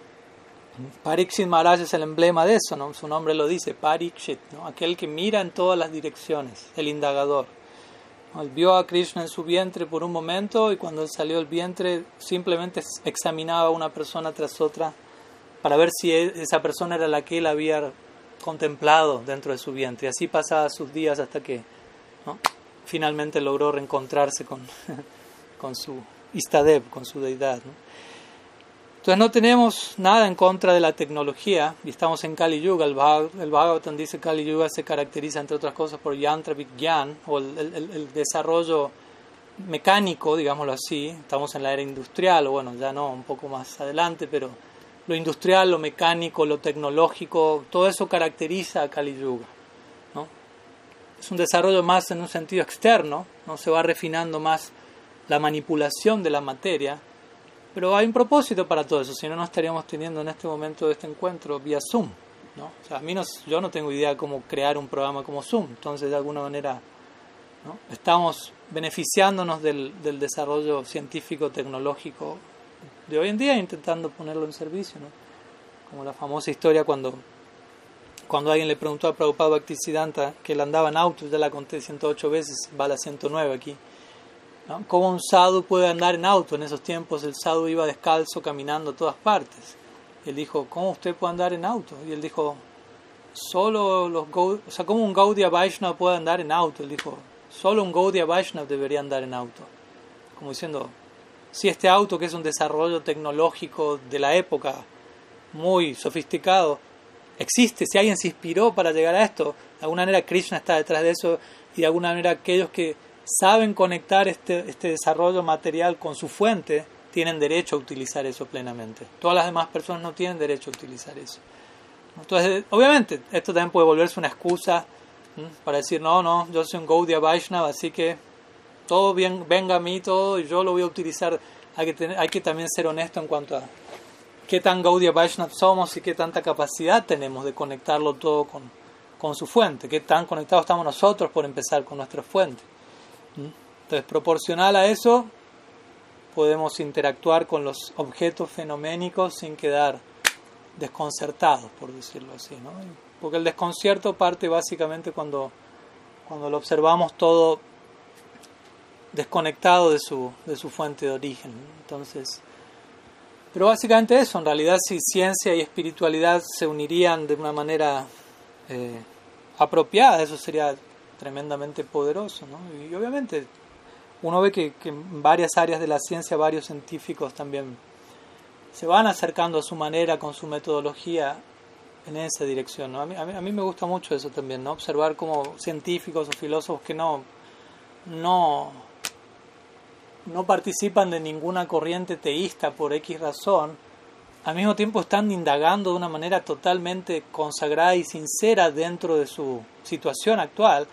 Parikshit Maharaj es el emblema de eso, ¿no? su nombre lo dice, Parikshit, ¿no? aquel que mira en todas las direcciones, el indagador. Vio a Krishna en su vientre por un momento y cuando él salió del vientre simplemente examinaba una persona tras otra para ver si e, esa persona era la que él había contemplado dentro de su vientre. Así pasaba sus días hasta que finalmente logró reencontrarse con, *laughs* con su Istadev, con su deidad. Entonces no tenemos nada en contra de la tecnología y estamos en Kali Yuga. El, Bhagavatam dice que Kali Yuga se caracteriza entre otras cosas por Yantra Vigyan o el, desarrollo mecánico, digámoslo así. Estamos en la era industrial o bueno, ya no, un poco más adelante, pero lo industrial, lo mecánico, lo tecnológico, todo eso caracteriza a Kali Yuga. ¿no? Es un desarrollo más en un sentido externo, no se va refinando más la manipulación de la materia pero hay un propósito para todo eso, si no, no estaríamos teniendo en este momento este encuentro vía Zoom. ¿no? O sea, a mí no, yo no tengo idea cómo crear un programa como Zoom, entonces de alguna manera ¿no? Estamos beneficiándonos del, del, desarrollo científico, tecnológico de hoy en día, intentando ponerlo en servicio, ¿no? como la famosa historia cuando, cuando alguien le preguntó a Prabhupada Bhaktisiddhanta que él andaba en auto, ya la conté 108 veces, va a la 109 aquí. ¿No? ¿Cómo un sadhu puede andar en auto? En esos tiempos el sadhu iba descalzo caminando a todas partes. Y él dijo, ¿cómo usted puede andar en auto? Y él dijo, solo los o sea, ¿cómo un Gaudiya Vaishnava puede andar en auto? Él dijo, solo un Gaudiya Vaishnava debería andar en auto. Como diciendo, si este auto, que es un desarrollo tecnológico de la época, muy sofisticado, existe, si alguien se inspiró para llegar a esto, de alguna manera Krishna está detrás de eso y de alguna manera aquellos que saben conectar este, este desarrollo material con su fuente tienen derecho a utilizar eso plenamente. Todas las demás personas no tienen derecho a utilizar eso. Entonces, obviamente, esto también puede volverse una excusa para decir, no, no, yo soy un Gaudiya Vaishnava, así que todo bien, venga a mí, todo, y yo lo voy a utilizar. Hay que, tener, hay que también ser honesto en cuanto a qué tan Gaudiya Vaishnava somos y qué tanta capacidad tenemos de conectarlo todo con, con su fuente, qué tan conectados estamos nosotros por empezar con nuestra fuente. Entonces, proporcional a eso, podemos interactuar con los objetos fenoménicos sin quedar desconcertados, por decirlo así. ¿no? Porque el desconcierto parte básicamente cuando, cuando lo observamos todo desconectado de su, de su fuente de origen. Entonces, pero básicamente eso, en realidad si ciencia y espiritualidad se unirían de una manera eh, apropiada, eso sería tremendamente poderoso. ¿no? Y obviamente uno ve que, en varias áreas de la ciencia varios científicos también se van acercando a su manera, con su metodología, en esa dirección. ¿no? A, mí, a, mí, me gusta mucho eso también, ¿no? observar como científicos o filósofos que no, no, no participan de ninguna corriente teísta por X razón, al mismo tiempo están indagando de una manera totalmente consagrada y sincera dentro de su situación actual,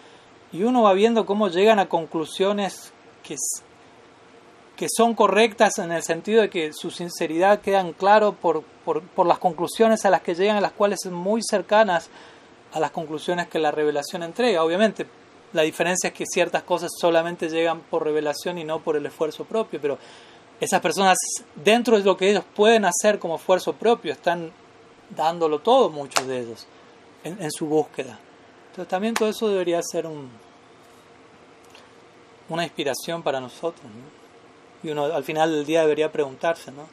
y uno va viendo cómo llegan a conclusiones que que son correctas en el sentido de que su sinceridad quedan claro por, por, por, las conclusiones a las que llegan, a las cuales son muy cercanas a las conclusiones que la revelación entrega. Obviamente, la diferencia es que ciertas cosas solamente llegan por revelación y no por el esfuerzo propio, pero esas personas, dentro de lo que ellos pueden hacer como esfuerzo propio, están dándolo todo, muchos de ellos, en, en su búsqueda. Entonces, también todo eso debería ser un, una inspiración para nosotros. ¿no? y uno al final del día debería preguntarse, ¿no?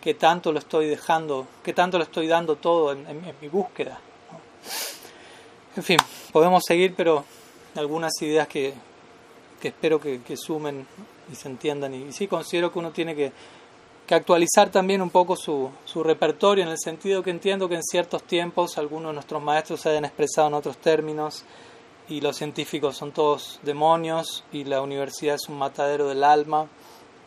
¿Qué tanto lo estoy dejando, qué tanto lo estoy dando todo en, mi búsqueda? En fin, podemos seguir, pero algunas ideas que, que espero que, que, sumen y se entiendan. Y, y sí considero que uno tiene que, que actualizar también un poco su, su, repertorio, en el sentido que entiendo que en ciertos tiempos algunos de nuestros maestros se hayan expresado en otros términos y los científicos son todos demonios y la universidad es un matadero del alma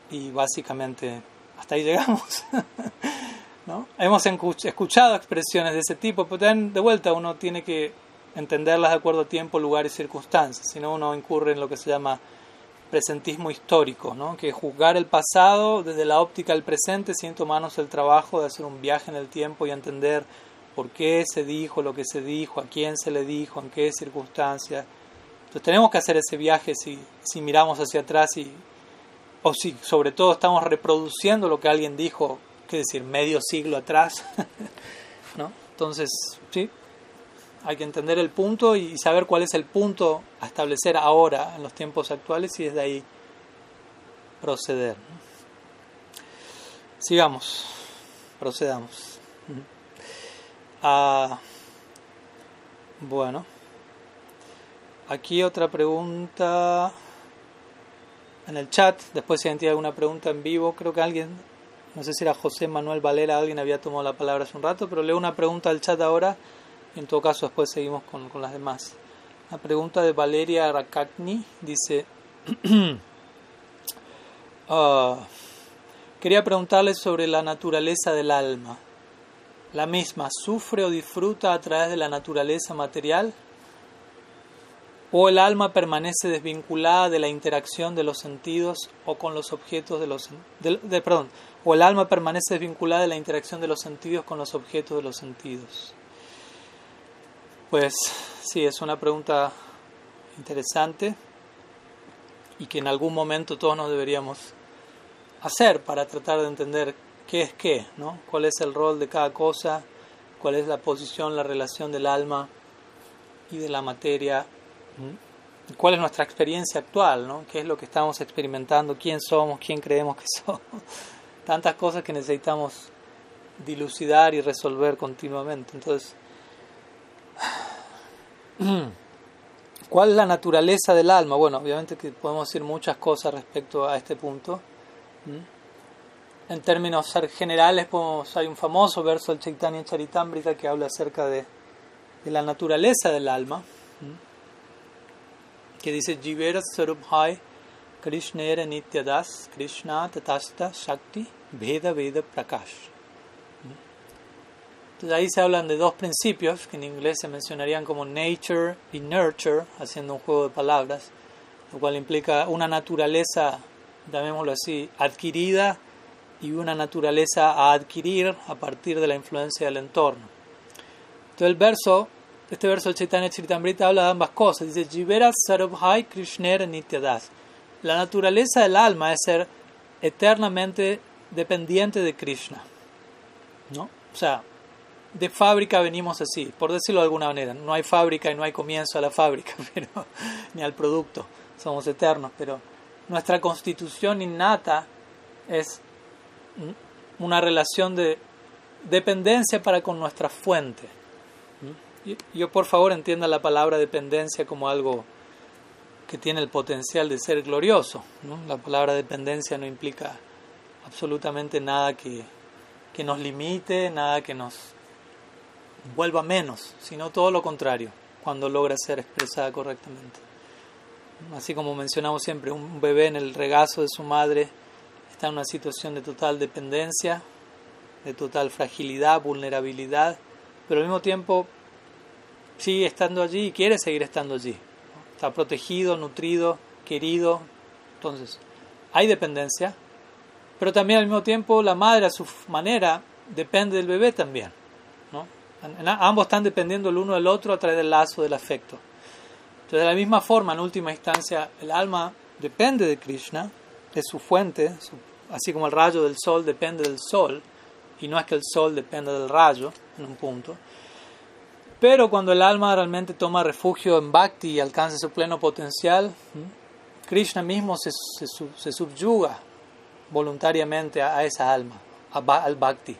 y básicamente hasta ahí llegamos. *laughs* ¿no? Hemos escuchado expresiones de ese tipo, pero también de vuelta uno tiene que entenderlas de acuerdo a tiempo, lugar y circunstancias, si no uno incurre en lo que se llama presentismo histórico, ¿no? que juzgar el pasado desde la óptica del presente sin tomarnos el trabajo de hacer un viaje en el tiempo y entender por qué se dijo lo que se dijo, a quién se le dijo, en qué circunstancias. Entonces tenemos que hacer ese viaje si, si miramos hacia atrás y, o si sobre todo estamos reproduciendo lo que alguien dijo, qué decir, medio siglo atrás, *laughs* ¿no? Entonces, sí, hay que entender el punto y saber cuál es el punto a establecer ahora, en los tiempos actuales, y desde ahí proceder. Sigamos, procedamos. Ah, bueno, aquí otra pregunta en el chat, después si alguien alguna pregunta en vivo, creo que alguien, no sé si era José Manuel Valera, alguien había tomado la palabra hace un rato, pero leo una pregunta al chat ahora en todo caso después seguimos con, con las demás. La pregunta de Valeria Rakatni dice, uh, *clears throat* quería preguntarle sobre la naturaleza del alma. ¿La misma sufre o disfruta a través de la naturaleza material? o el alma permanece desvinculada de la interacción de los sentidos o con los objetos de los de, perdón, o el alma permanece desvinculada de la interacción de los sentidos con los objetos de los sentidos. Pues sí, es una pregunta interesante. y que en algún momento todos nos deberíamos hacer para tratar de entender qué es qué, ¿no? cuál es el rol de cada cosa, cuál es la posición, la relación del alma y de la materia, cuál es nuestra experiencia actual, ¿no? qué es lo que estamos experimentando, quién somos, quién creemos que *laughs* somos, tantas cosas que necesitamos dilucidar y resolver continuamente. Entonces, *clears throat* ¿cuál es la naturaleza del alma? Bueno, obviamente que podemos decir muchas cosas respecto a este punto. En términos generales, hay un famoso verso del Chaitanya Charitamrita que habla acerca de, la naturaleza del alma, que dice Jivera Sarubhai Krishnera Nityadas Krishna Tatasta Shakti Veda Veda Prakash. Entonces ahí se hablan de dos principios que en inglés se mencionarían como nature y nurture, haciendo un juego de palabras, lo cual implica una naturaleza, llamémoslo así, adquirida y una naturaleza a adquirir a partir de la influencia del entorno. Entonces el verso, este verso del Chaitanya Charitamrita habla de ambas cosas. Dice, Jivera Sarabhai Krishner Nityadas. La naturaleza del alma es ser eternamente dependiente de Krishna. ¿No? O sea, de fábrica venimos así, por decirlo de alguna manera. No hay fábrica y no hay comienzo a la fábrica, *laughs* pero, ni al producto. Somos eternos, pero nuestra constitución innata es una relación de dependencia para con nuestra fuente. Yo por favor entienda la palabra dependencia como algo que tiene el potencial de ser glorioso. La palabra dependencia no implica absolutamente nada que, que nos limite, nada que nos vuelva menos, sino todo lo contrario, cuando logra ser expresada correctamente. Así como mencionamos siempre, un bebé en el regazo de su madre está en una situación de total dependencia, de total fragilidad, vulnerabilidad, pero al mismo tiempo sigue estando allí y quiere seguir estando allí. Está protegido, nutrido, querido. Entonces, hay dependencia, pero también al mismo tiempo la madre a su manera depende del bebé también. Ambos están dependiendo el uno del otro a través del lazo del afecto. De la misma forma, en última instancia, el alma depende de Krishna, es su fuente, así como el rayo del sol depende del sol, y no es que el sol dependa del rayo en un punto. Pero cuando el alma realmente toma refugio en Bhakti y alcanza su pleno potencial, Krishna mismo se, se, subyuga voluntariamente a, esa alma, al Bhakti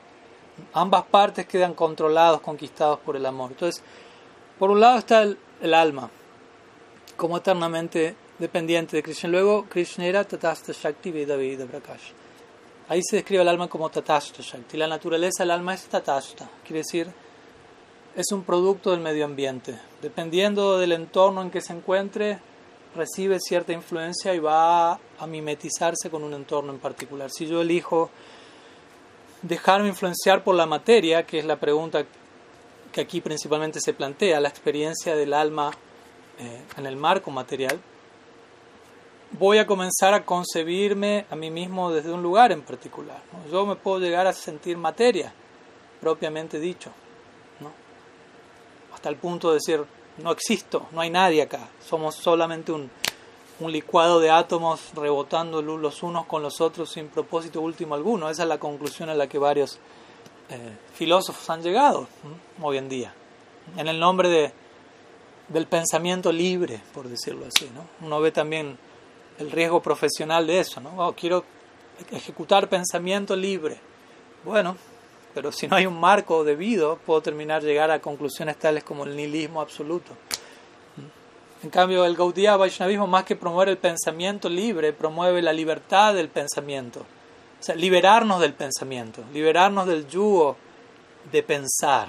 ambas partes quedan controlados, conquistados por el amor. Entonces, por un lado está el, alma, como eternamente dependiente de Krishna. Luego, Krishna era Tatasta Shakti Veda Prakash. Ahí se describe el alma como Tatasta Shakti. La naturaleza del alma es Tatasta, quiere decir, es un producto del medio ambiente. Dependiendo del entorno en que se encuentre, recibe cierta influencia y va a mimetizarse con un entorno en particular. Si yo elijo dejarme influenciar por la materia, que es la pregunta que aquí principalmente se plantea, la experiencia del alma eh, en el marco material, voy a comenzar a concebirme a mí mismo desde un lugar en particular. Yo me puedo llegar a sentir materia, propiamente dicho, ¿no? hasta el punto de decir, no existo, no hay nadie acá, somos solamente un, un licuado de átomos rebotando los unos con los otros sin propósito último alguno. Esa es la conclusión a la que varios eh, filósofos han llegado hoy en día, en el nombre de, del pensamiento libre, por decirlo así. ¿no? Uno ve también el riesgo profesional de eso. ¿no? Oh, quiero ejecutar pensamiento libre. Bueno, pero si no hay un marco debido, puedo terminar llegar a conclusiones tales como el nihilismo absoluto. En cambio, el Gaudiya Vaishnavismo, más que promover el pensamiento libre, promueve la libertad del pensamiento. O sea, liberarnos del pensamiento, liberarnos del yugo de pensar.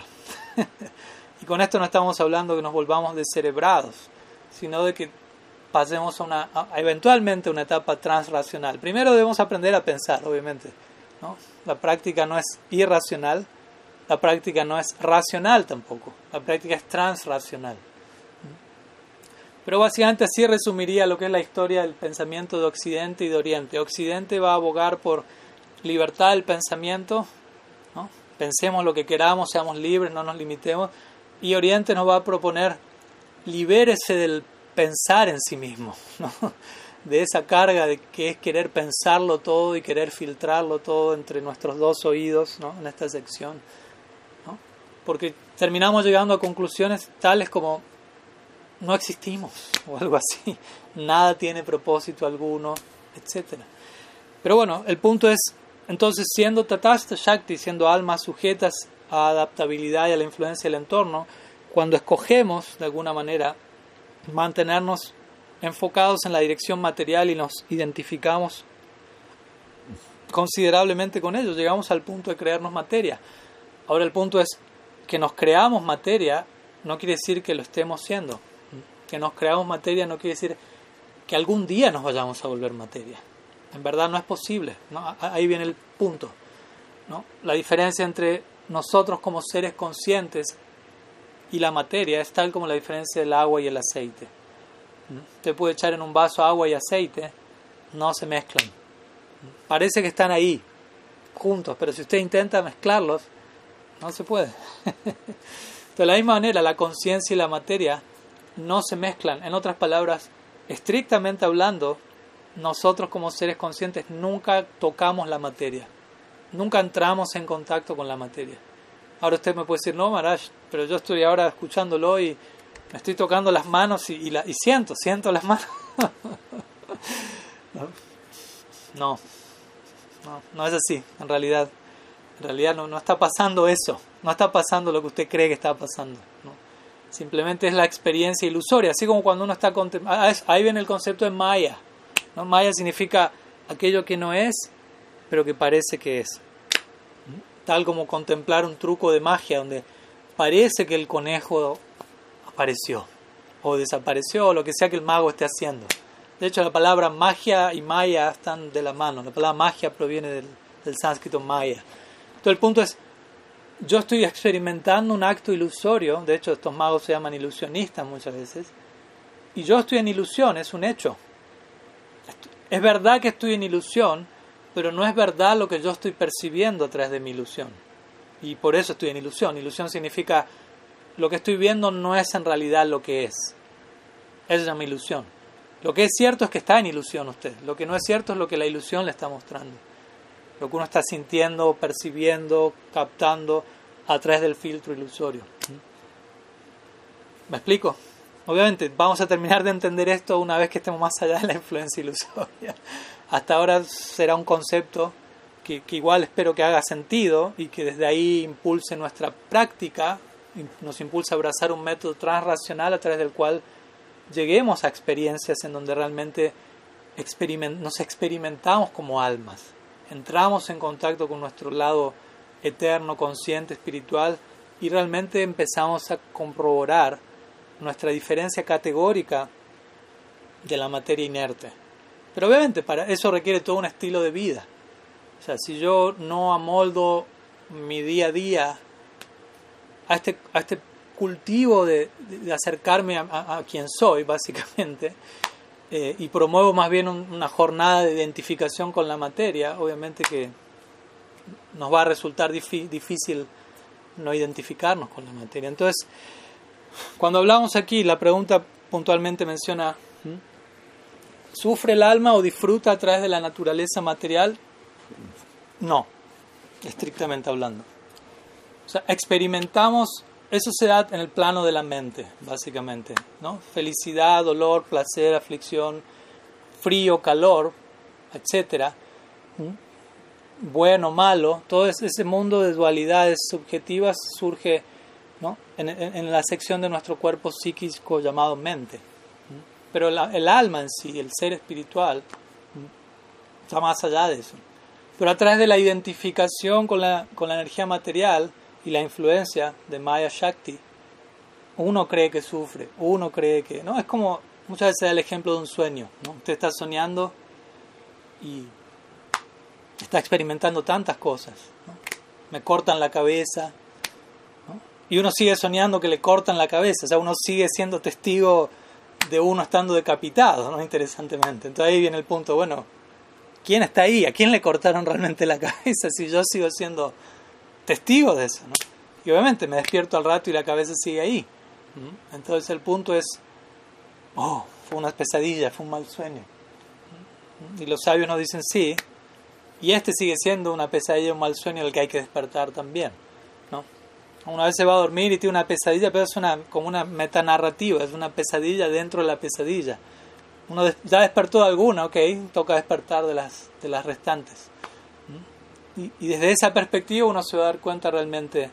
*laughs* y con esto no estamos hablando que nos volvamos descerebrados, sino de que pasemos a una, eventualmente a una etapa transracional. Primero debemos aprender a pensar, obviamente. ¿no? La práctica no es irracional, la práctica no es racional tampoco, la práctica es transracional. Pero básicamente así resumiría lo que es la historia del pensamiento de Occidente y de Oriente. Occidente va a abogar por libertad del pensamiento, pensemos lo que queramos, seamos libres, no nos limitemos. Y Oriente nos va a proponer libérese del pensar en sí mismo, *laughs* de esa carga de que es querer pensarlo todo y querer filtrarlo todo entre nuestros dos oídos en esta sección. Porque terminamos llegando a conclusiones tales como no existimos o algo así, nada tiene propósito alguno, etc. Pero bueno, el punto es, entonces siendo Tatasta Shakti, siendo almas sujetas a adaptabilidad y a la influencia del entorno, cuando escogemos de alguna manera mantenernos enfocados en la dirección material y nos identificamos considerablemente con ellos, llegamos al punto de crearnos materia. Ahora el punto es que nos creamos materia no quiere decir que lo estemos siendo. Que nos creamos materia no quiere decir que algún día nos vayamos a volver materia. En verdad no es posible. Ahí viene el punto. ¿no? La diferencia entre nosotros como seres conscientes y la materia es tal como la diferencia del agua y el aceite. Usted puede echar en un vaso agua y aceite, no se mezclan. Parece que están ahí, juntos, pero si usted intenta mezclarlos, no se puede. *laughs* De la misma manera, la conciencia y la materia no se mezclan. En otras palabras, estrictamente hablando, nosotros como seres conscientes nunca tocamos la materia, nunca entramos en contacto con la materia. Ahora usted me puede decir, no, Maharaj, pero yo estoy ahora escuchándolo y me estoy tocando las manos y, la, y siento, siento las manos. *laughs* no, no, no es así, en realidad. En realidad no, no está pasando eso, no está pasando lo que usted cree que está pasando. ¿no? Simplemente es la experiencia ilusoria, así como cuando uno está. Ah, ahí viene el concepto de Maya. ¿no? Maya significa aquello que no es, pero que parece que es tal como contemplar un truco de magia donde parece que el conejo apareció o desapareció o lo que sea que el mago esté haciendo. De hecho, la palabra magia y maya están de la mano. La palabra magia proviene del, del sánscrito maya. Entonces, el punto es, yo estoy experimentando un acto ilusorio, de hecho, estos magos se llaman ilusionistas muchas veces, y yo estoy en ilusión, es un hecho. Es verdad que estoy en ilusión, pero no es verdad lo que yo estoy percibiendo a través de mi ilusión. Y por eso estoy en ilusión. Ilusión significa lo que estoy viendo no es en realidad lo que es. Esa es mi ilusión. Lo que es cierto es que está en ilusión usted. Lo que no es cierto es lo que la ilusión le está mostrando. Lo que uno está sintiendo, percibiendo, captando a través del filtro ilusorio. ¿Me explico? Obviamente, vamos a terminar de entender esto una vez que estemos más allá de la influencia ilusoria *laughs* hasta ahora será un concepto que, igual espero que haga sentido y que desde ahí impulse nuestra práctica, nos impulse a abrazar un método transracional a través del cual lleguemos a experiencias en donde realmente nos experimentamos como almas, entramos en contacto con nuestro lado eterno, consciente, espiritual y realmente empezamos a comprobar nuestra diferencia categórica de la materia inerte. Pero obviamente para eso requiere todo un estilo de vida. O sea, si yo no amoldo mi día a día a este, a este cultivo de, acercarme a, quien soy, básicamente, eh, y promuevo más bien una jornada de identificación con la materia, obviamente que nos va a resultar difícil no identificarnos con la materia. Entonces, cuando hablamos aquí, la pregunta puntualmente menciona ¿Sufre el alma o disfruta a través de la naturaleza material? No, estrictamente hablando. O sea, experimentamos, eso se da en el plano de la mente, básicamente. ¿no? Felicidad, dolor, placer, aflicción, frío, calor, etc. Bueno, malo, todo ese mundo de dualidades subjetivas surge ¿no? en, en la sección de nuestro cuerpo psíquico llamado mente. Pero el alma en sí, el ser espiritual, está más allá de eso. Pero a través de la identificación con la, con la energía material y la influencia de Maya Shakti, uno cree que sufre, uno cree que... ¿no? Es como muchas veces da el ejemplo de un sueño. ¿no? Usted está soñando y está experimentando tantas cosas. Me cortan la cabeza. Y uno sigue soñando que le cortan la cabeza. O sea, uno sigue siendo testigo de uno estando decapitado, ¿no? Interesantemente. Entonces ahí viene el punto, bueno, ¿quién está ahí? ¿A quién le cortaron realmente la *laughs* cabeza si yo sigo siendo testigo de eso? ¿no? Y obviamente me despierto al rato y la cabeza sigue ahí. Entonces el punto es, oh, fue una pesadilla, fue un mal sueño. Y los sabios nos dicen sí, y este sigue siendo una pesadilla, un mal sueño al que hay que despertar también. ¿no? Una vez se va a dormir y tiene una pesadilla, pero es una, como una metanarrativa, es una pesadilla dentro de la pesadilla. Uno ya despertó de alguna, ok, toca despertar de las, de las restantes. Y, desde esa perspectiva uno se va a dar cuenta realmente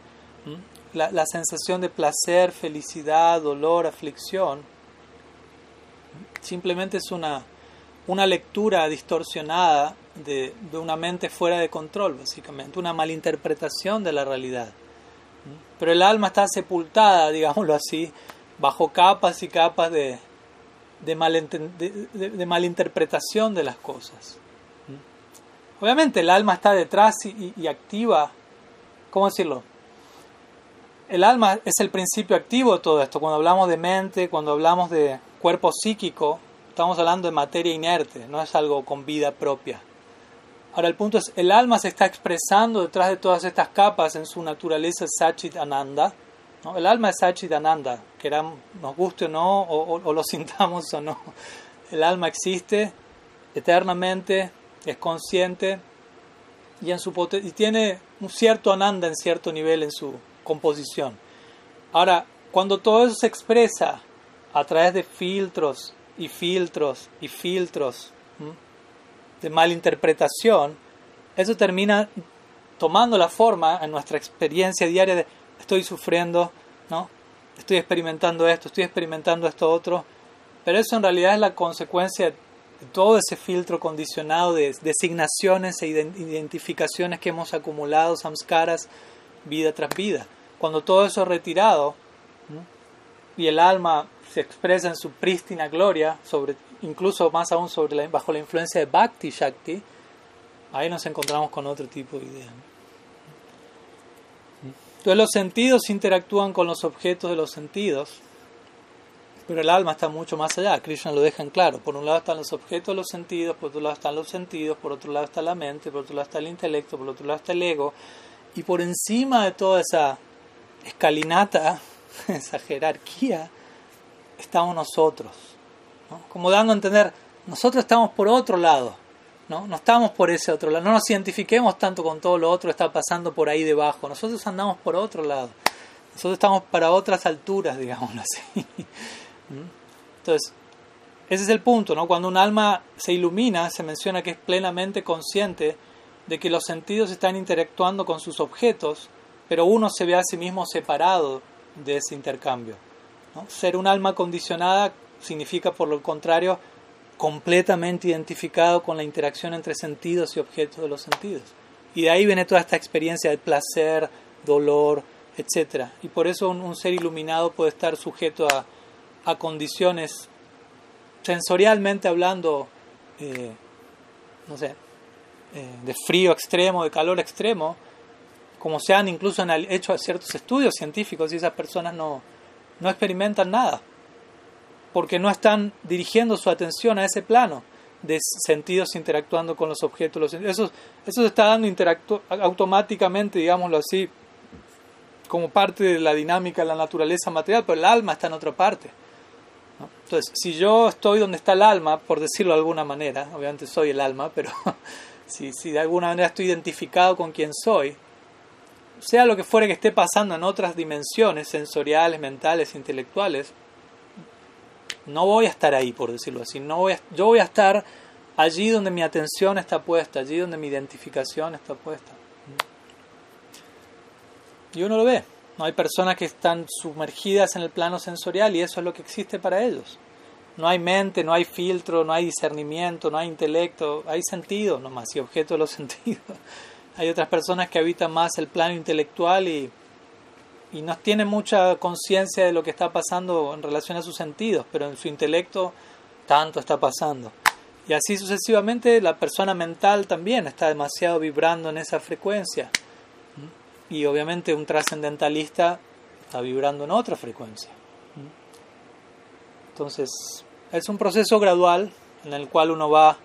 la, la sensación de placer, felicidad, dolor, aflicción. Simplemente es una, una lectura distorsionada de, de, una mente fuera de control, básicamente, una malinterpretación de la realidad. Pero el alma está sepultada, *laughs* digámoslo así, bajo capas y capas de, de, de, de malinterpretación de las cosas. Obviamente el alma está detrás y, activa, ¿cómo decirlo? El alma es el principio activo de todo esto. Cuando hablamos de mente, cuando hablamos de cuerpo psíquico, estamos hablando de materia inerte, no es algo con vida propia. Ahora el punto es, el alma se está expresando detrás de todas estas capas en su naturaleza Sachit Ananda. El alma es Sachit Ananda, que nos guste o no, o, lo *laughs* sintamos o no. El alma existe eternamente, es consciente y, en su y tiene un cierto Ananda en cierto nivel en su composición. Ahora, cuando todo eso se expresa a través de filtros y filtros y filtros, de malinterpretación, eso termina tomando la forma en nuestra experiencia diaria de estoy sufriendo, ¿no? estoy experimentando esto, estoy experimentando esto otro, pero eso en realidad es la consecuencia de todo ese filtro condicionado de designaciones e identificaciones que hemos acumulado, samskaras, vida tras vida. Cuando todo eso es retirado y el alma se expresa en su prístina gloria, sobre, incluso más aún sobre bajo la influencia de Bhakti Shakti, ahí nos encontramos con otro tipo de idea. Entonces los sentidos interactúan con los objetos de los sentidos, pero el alma está mucho más allá. Krishna lo deja en claro. Por un lado están los objetos los sentidos, por otro lado están los sentidos, por otro lado está la mente, por otro lado está el intelecto, por otro lado está el ego. Y por encima de toda esa escalinata, *laughs* esa jerarquía, estamos nosotros. ¿no? Como dando a entender, nosotros estamos por otro lado, ¿no? no estamos por ese otro lado, no nos identifiquemos tanto con todo lo otro que está pasando por ahí debajo, nosotros andamos por otro lado, nosotros estamos para otras alturas, *laughs* digámoslo así. Entonces, ese es el punto, ¿no? Cuando un alma se ilumina, se menciona que es plenamente consciente de que los sentidos están interactuando con sus objetos, pero uno se ve a sí mismo separado de ese intercambio. Ser un alma condicionada significa, por lo contrario, completamente identificado con la interacción entre sentidos y objetos de los sentidos. Y de ahí viene toda esta experiencia de placer, dolor, etc. Y por eso un, un ser iluminado puede estar sujeto a, a condiciones sensorialmente hablando, eh, no sé, eh, de frío extremo, de calor extremo, como se han incluso hecho ciertos estudios científicos y esas personas no, no experimentan nada, porque no están dirigiendo su atención a ese plano de sentidos interactuando con los objetos. Eso, eso se está dando automáticamente, digámoslo así, como parte de la dinámica de la naturaleza material, pero el alma está en otra parte. Entonces, si yo estoy donde está el alma, por decirlo de alguna manera, obviamente soy el alma, pero *laughs* si, si de alguna manera estoy identificado con quien soy, sea lo que fuere que esté pasando en otras dimensiones sensoriales, mentales, intelectuales, no voy a estar ahí, por decirlo así. No voy yo voy a estar allí donde mi atención está puesta, allí donde mi identificación está puesta. Y uno lo ve. No hay personas que están sumergidas en el plano sensorial y eso es lo que existe para ellos. No hay mente, no hay filtro, no hay discernimiento, no hay intelecto, hay sentido nomás y objeto de los *laughs* sentidos. Hay otras personas que habitan más el plano intelectual y, y no tienen mucha conciencia de lo que está pasando en relación a sus sentidos, pero en su intelecto tanto está pasando. Y así sucesivamente la persona mental también está demasiado vibrando en esa frecuencia. Y obviamente un trascendentalista está vibrando en otra frecuencia. Entonces, es un proceso gradual en el cual uno va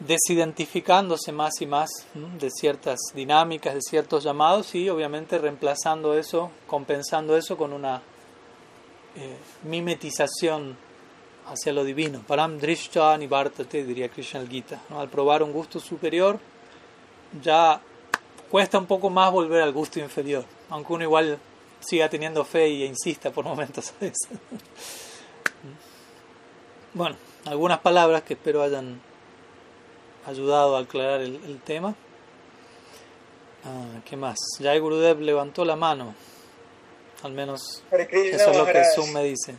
desidentificándose más y más de ciertas dinámicas, de ciertos llamados y obviamente reemplazando eso, compensando eso con una eh, mimetización hacia lo divino. Param drishta nivartate, diría Krishna Gita. Al probar un gusto superior, ya cuesta un poco más volver al gusto inferior, aunque uno igual siga teniendo fe e insista por *laughs* momentos a veces. Bueno, algunas palabras que espero hayan ayudado a aclarar el, tema. Ah, ¿Qué más? Jai Gurudev levantó la mano. Al menos eso es lo que Zoom me dice.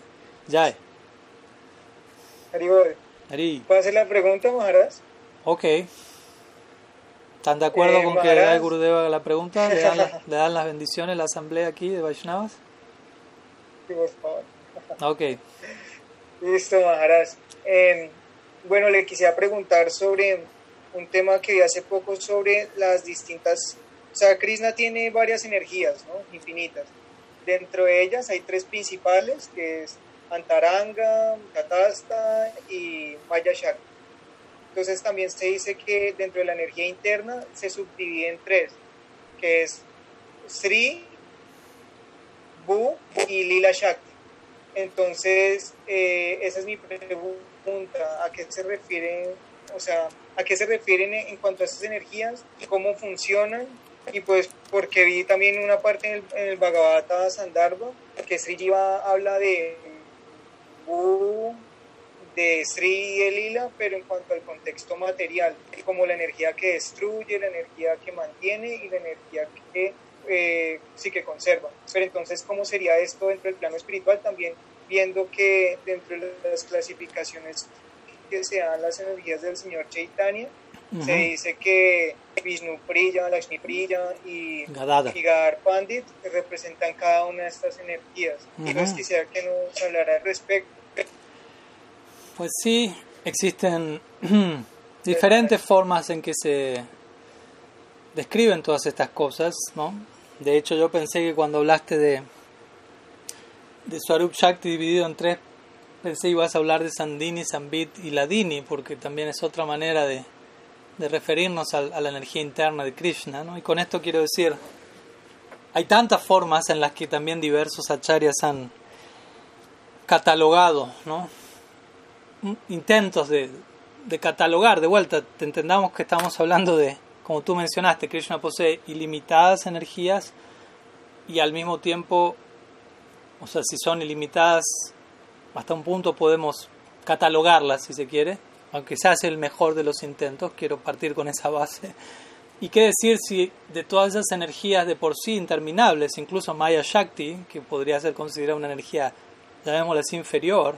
Jai. Hari. ¿Puedo hacer la pregunta, Maharaj? Ok. ¿Están de acuerdo eh, con que Jai Gurudev haga la pregunta? ¿Le dan, *laughs* ¿Le dan, las bendiciones la asamblea aquí de Vaishnavas? Sí, por favor. *laughs* Ok. Listo, Maharaj. Eh, bueno, le quisiera preguntar sobre un tema que vi hace poco sobre las distintas... O sea, Krishna tiene varias energías, ¿no? Infinitas. Dentro de ellas hay tres principales, que es Antaranga, Tatasta y Maya Shakti. Entonces también se dice que dentro de la energía interna se subdivide en tres, que es Sri, Bu y Lila Shakti. Entonces, eh, esa es mi pregunta, ¿a qué se refieren, o sea, a qué se refieren en cuanto a esas energías, cómo funcionan? Y pues porque vi también una parte en el, en el Bhagavata Sandarbha, que Sri Jiva habla de de Sri y Lila, pero en cuanto al contexto material, como la energía que destruye, la energía que mantiene y la energía que eh, sí que conserva. Pero entonces, ¿cómo sería esto dentro del plano espiritual? También viendo que dentro de las clasificaciones que se dan las energías del señor Chaitanya, se dice que Vishnu Priya, Lakshmi Priya y, Gadar Pandit representan cada una de estas energías. Y nos quisiera que nos hablara al respecto. Pues sí, existen *clears throat* diferentes formas en que se describen todas estas cosas, ¿no? De hecho, yo pensé que cuando hablaste de, de Swarup Shakti dividido en tres, pensé que ibas a hablar de Sandini, Sambit y Ladini, porque también es otra manera de, de referirnos a, la energía interna de Krishna. ¿no? Y con esto quiero decir, hay tantas formas en las que también diversos acharyas han catalogado, ¿no? Intentos de, catalogar de vuelta. Te entendamos que estamos hablando de como tú mencionaste, Krishna posee ilimitadas energías y al mismo tiempo, o sea, si son ilimitadas, hasta un punto podemos catalogarlas, si se quiere, aunque se hace el mejor de los intentos, quiero partir con esa base. ¿Y qué decir si de todas esas energías de por sí interminables, incluso Maya Shakti, que podría ser considerada una energía, llamémosla inferior,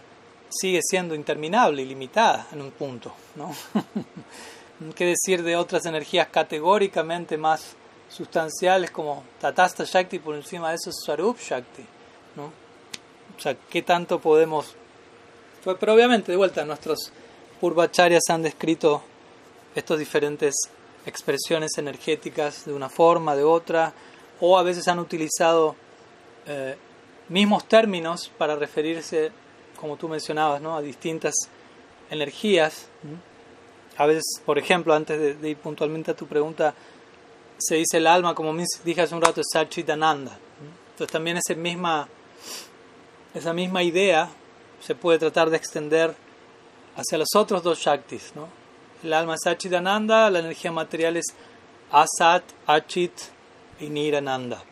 sigue siendo interminable, ilimitada en un punto, ¿no? *laughs* ¿Qué decir de otras energías categóricamente más sustanciales como Tatasta Shakti por encima de eso es Swarup Shakti? ¿no? O sea, ¿qué tanto podemos...? Pues, pero obviamente, de vuelta, nuestros Purvacharyas han descrito estas diferentes expresiones energéticas de una forma, de otra, o a veces han utilizado eh, mismos términos para referirse, como tú mencionabas, ¿no? a distintas energías. A veces, por ejemplo, antes de, ir puntualmente a tu pregunta, se dice el alma, como dije hace un rato, es Sachitananda. Entonces también esa misma, esa misma idea se puede tratar de extender hacia los otros dos Shaktis. ¿no? El alma es Sachitananda, la energía material es Asat, Achit y Nirananda.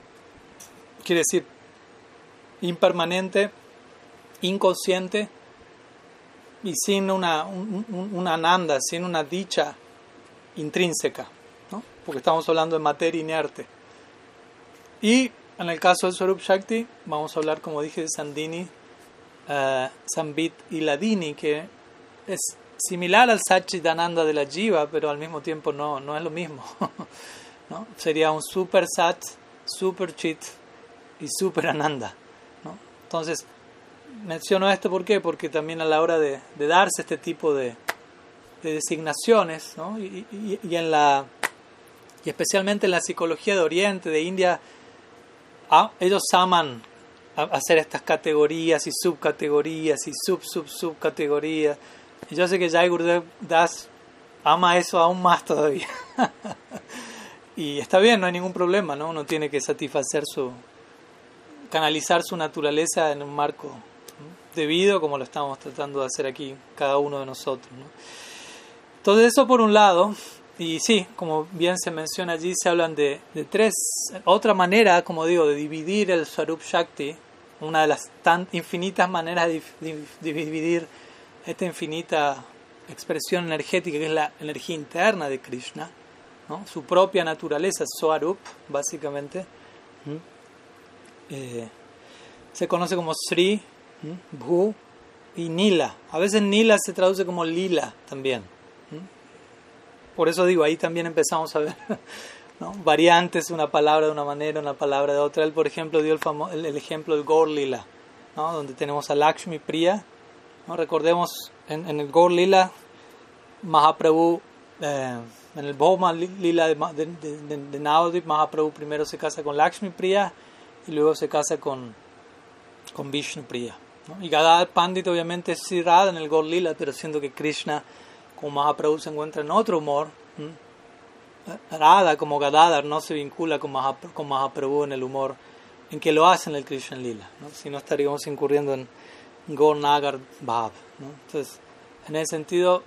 Quiere decir impermanente, inconsciente y sin una, una nanda, sin una dicha intrínseca, ¿no? porque estamos hablando de materia inerte. Y en el caso del Swarup Shakti, vamos a hablar, como dije, de Sandini, uh, Sambit y Ladini, que es similar al Sachidananda de la Jiva, pero al mismo tiempo no, no es lo mismo. *laughs* ¿no? Sería un Super Sat, Super Chit y Super Ananda. ¿no? Entonces, menciono esto ¿por qué? porque también a la hora de, darse este tipo de, designaciones, ¿no? y, y, en la, y especialmente en la psicología de Oriente, de India, ellos aman hacer estas categorías y subcategorías y sub sub subcategorías. Y yo sé que Jai Gurudev Das ama eso aún más todavía. *laughs* y está bien, no hay ningún problema, ¿no? Uno tiene que satisfacer su, canalizar su naturaleza en un marco debido como lo estamos tratando de hacer aquí cada uno de nosotros. ¿no? Entonces eso por un lado, y sí, como bien se menciona allí, se hablan de, de tres, otra manera, como digo, de dividir el Swarup Shakti, una de las infinitas maneras de, dividir esta infinita expresión energética que es la energía interna de Krishna, ¿no? su propia naturaleza, Swarup, básicamente. Eh, se conoce como Sri, Bhu y Nila. A veces Nila se traduce como Lila también. Por eso digo, ahí también empezamos a ver *laughs* variantes, una palabra de una manera, una palabra de otra. Él, por ejemplo, dio el, el, ejemplo del Gaur Lila, ¿no? donde tenemos a Lakshmi Priya. Recordemos, en, en el Gaur Lila, Mahaprabhu, eh, en el Bhoma Lila de, de, Mahaprabhu primero se casa con Lakshmi Priya y luego se casa con, con Vishnu Priya. ¿No? Y Gadad Pandit obviamente es Radha en el Gaur Lila, pero siendo que Krishna como Mahaprabhu se encuentra en otro humor, Radha como Gadadhar no se vincula con, Mahaprabhu en el humor en que lo hace en el Krishna Lila, si no estaríamos incurriendo en Gaur Nagar Bhav. ¿no? Entonces, en ese sentido,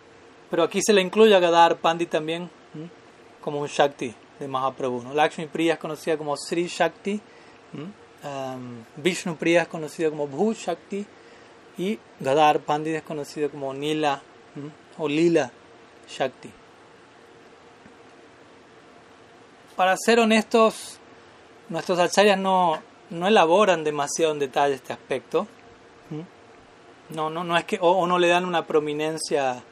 pero aquí se le incluye a Gadadhar Pandit también como un Shakti de Mahaprabhu. ¿no? Lakshmi Priya es conocida como Sri Shakti, um, Priya es conocida como Bhu Shakti y Gadadhar Pandit es conocido como Nila o Lila Shakti. Para ser honestos, nuestros acharyas no, no elaboran demasiado en detalle este aspecto. No, no, no es que, o, no le dan una prominencia,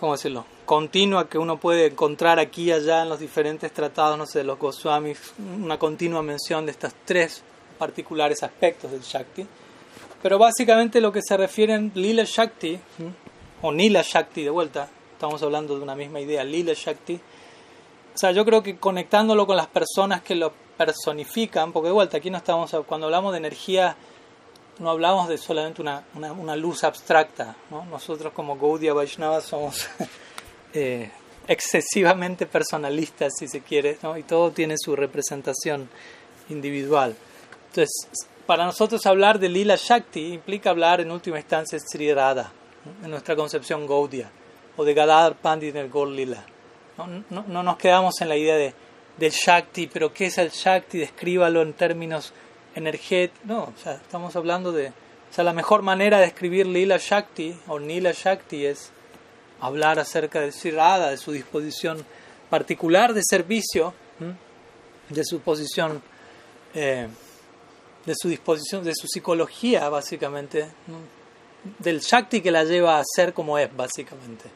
¿cómo decirlo? Continua que uno puede encontrar aquí y allá en los diferentes tratados, no sé, de los Goswamis, una continua mención de estos tres particulares aspectos del Shakti. Pero básicamente lo que se refiere en Lila Shakti, o Nila Shakti de vuelta, estamos hablando de una misma idea, Lila Shakti. O sea, yo creo que conectándolo con las personas que lo personifican, porque de vuelta aquí no estamos, cuando hablamos de energía, no hablamos de solamente una, una, una luz abstracta. ¿no? Nosotros como Gaudiya Vaishnava somos *laughs* eh, excesivamente personalistas, si se quiere, y todo tiene su representación individual. Entonces, para nosotros hablar de Lila Shakti implica hablar en última instancia de Sri Radha, en nuestra concepción Gaudiya, o de Gadadhar Pandit en el Gaur Lila. No, no, no, nos quedamos en la idea de, del Shakti, pero ¿qué es el Shakti? Descríbalo en términos energéticos. No, o sea, estamos hablando de... O sea, la mejor manera de escribir Lila Shakti o Nila Shakti es hablar acerca de Sri Radha, de su disposición particular de servicio, de su posición... Eh, de su disposición, de su psicología, básicamente, del Shakti que la lleva a ser como es, básicamente.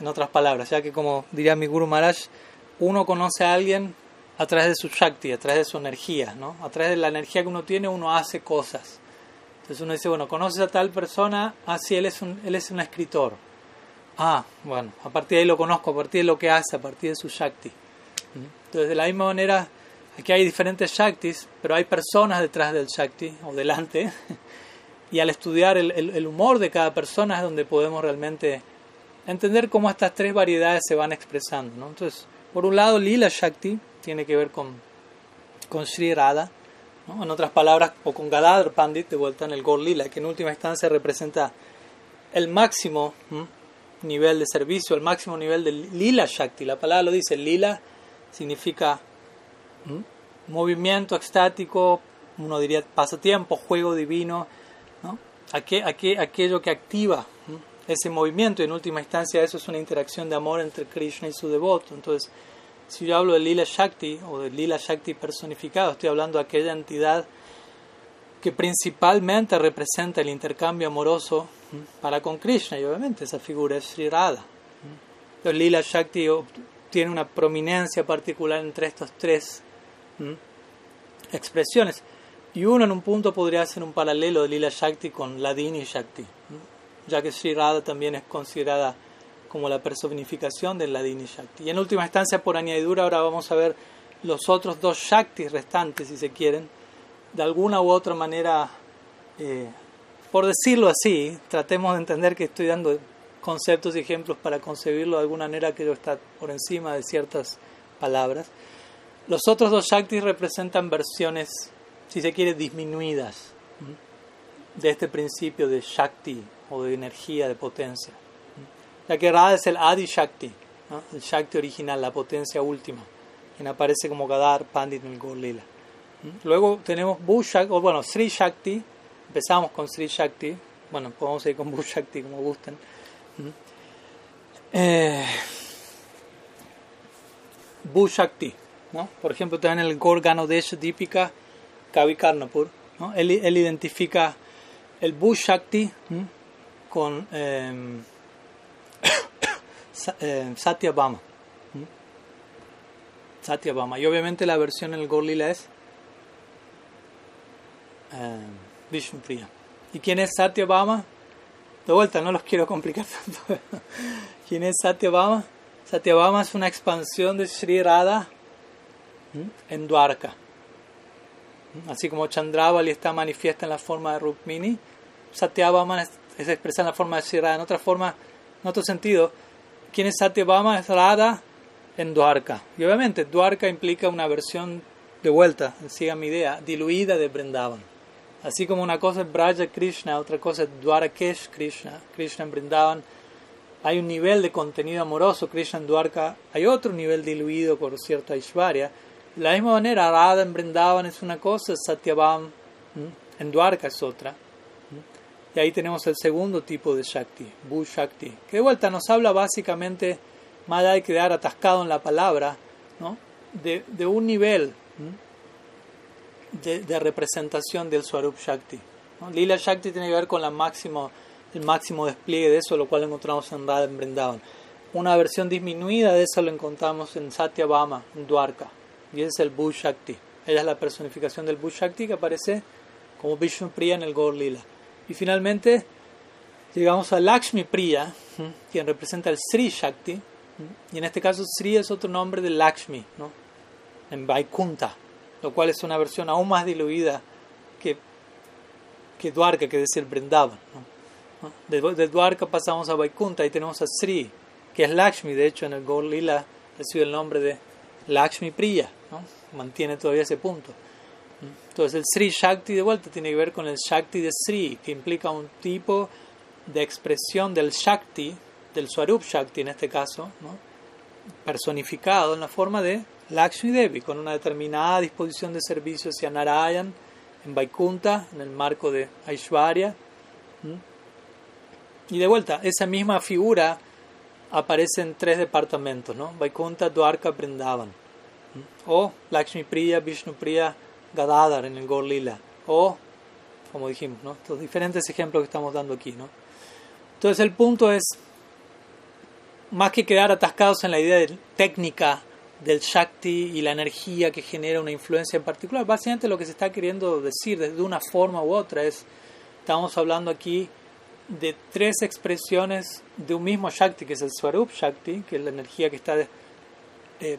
En otras palabras, ya que como diría mi Guru Maharaj, uno conoce a alguien a través de su Shakti, a través de su energía, ¿no? A través de la energía que uno tiene, uno hace cosas. Entonces uno dice, bueno, conoces a tal persona, ah, sí, él él es un escritor. Ah, bueno, a partir de ahí lo conozco, a partir de lo que hace, a partir de su Shakti. Entonces, de la misma manera, Aquí hay diferentes Shaktis, pero hay personas detrás del Shakti o delante. *laughs* Y al estudiar el, humor de cada persona es donde podemos realmente entender cómo estas tres variedades se van expresando. Entonces, por un lado, Lila Shakti tiene que ver con, con Sri Radha, en otras palabras, o con Gadadhar Pandit, de vuelta en el Gol Lila, que en última instancia representa el máximo nivel de servicio, el máximo nivel de Lila Shakti. La palabra lo dice, Lila significa movimiento extático, uno diría pasatiempo, juego divino, ¿no? aquello que activa ese movimiento y en última instancia eso es una interacción de amor entre Krishna y su devoto. Entonces, si yo hablo de Lila Shakti o de Lila Shakti personificado, estoy hablando de aquella entidad que principalmente representa el intercambio amoroso para con Krishna y obviamente esa figura es Sri Radha. Entonces, Lila Shakti tiene una prominencia particular entre estos tres expresiones. Y uno en un punto podría hacer un paralelo de Lila Shakti con Ladini Shakti, ya que Sri Radha también es considerada como la personificación del Ladini Shakti. Y en última instancia, por añadidura, ahora vamos a ver los otros dos Shaktis restantes, si se quieren, de alguna u otra manera, eh, por decirlo así, tratemos de entender que estoy dando conceptos y ejemplos para concebirlo de alguna manera que está por encima de ciertas palabras. Los otros dos Shaktis representan versiones, si se quiere, disminuidas de este principio de Shakti o de energía, de potencia. Ya que Radha es el Adi Shakti, el Shakti original, la potencia última, quien aparece como Gadar Pandit en. Luego tenemos Shakti, o bueno, Sri Shakti, empezamos con Sri Shakti, bueno, podemos ir con Shakti como gusten. Eh, Shakti, ¿no? por ejemplo, también el Gorgano Desha Dípica Kavikarnapur, ¿no? él, él identifica el Bush Shakti con *coughs* eh, eh, Satyabhama. Satyabhama. Y obviamente la versión en el Gorlila es eh, Vishnupriya. ¿Y quién es Satyabhama? De vuelta, no los quiero complicar *laughs* tanto. ¿Quién es Satyabhama? Satyabhama es una expansión de Sri Radha en Dwarka. Así como Chandravali está manifiesta en la forma de Rukmini, Satyabhama es, expresada en la forma de Sri Radha. En otra forma, en otro sentido, ¿quién es Satyabhama? Es Radha en Dwarka. Y obviamente Dwarka implica una versión de vuelta, siga mi idea, diluida de Vrindavan. Así como una cosa es Braja Krishna, otra cosa es Dwarakesh Krishna, Krishna en Vrindavan. Hay un nivel de contenido amoroso, Krishna Dwarka, hay otro nivel diluido por cierta Aishwarya. De la misma manera, Radha en Vrindavan es una cosa, Satyabham en Dwarka es otra. Y ahí tenemos el segundo tipo de Shakti, Bu Shakti, que de vuelta nos habla básicamente, más allá de quedar atascado en la palabra, ¿no? de, de un nivel de, de, representación del Swarup Shakti. Lila Shakti tiene que ver con la máximo, el máximo despliegue de eso, lo cual encontramos en Radha en Vrindavan. Una versión disminuida de eso lo encontramos en Satyabhama, en Dwarka, y ese es el Bu Shakti. Ella es la personificación del Bu Shakti que aparece como Vishnu Priya en el Gaur Lila. Y finalmente llegamos a Lakshmi Priya, quien representa el Sri Shakti, y en este caso Sri es otro nombre de Lakshmi, ¿no? en Vaikunta, lo cual es una versión aún más diluida que, que Dwarka, que decir Brindavan. ¿no? De, de, Dwarka pasamos a Vaikunta y tenemos a Sri, que es Lakshmi, de hecho en el Gaur Lila recibe el nombre de Lakshmi Priya, ¿no? mantiene todavía ese punto. Entonces el Sri Shakti de vuelta tiene que ver con el Shakti de Sri, que implica un tipo de expresión del Shakti, del Swarup Shakti en este caso, ¿no? Personificado en la forma de Lakshmi Devi, con una determinada disposición de servicio hacia Narayan, en Vaikunta, en el marco de Aishwarya. Y de vuelta, esa misma figura aparece en tres departamentos, ¿no? Vaikunta, Dwarka, Vrindavan. O Lakshmi Priya, Vishnu Priya, Gadadhar en el Gaur Lila. O, como dijimos, ¿no? los diferentes ejemplos que estamos dando aquí. ¿no? Entonces el punto es, más que quedar atascados en la idea de técnica del Shakti y la energía que genera una influencia en particular, básicamente lo que se está queriendo decir de una forma u otra es, estamos hablando aquí de tres expresiones de un mismo Shakti, que es el Swarup Shakti, que es la energía que está eh,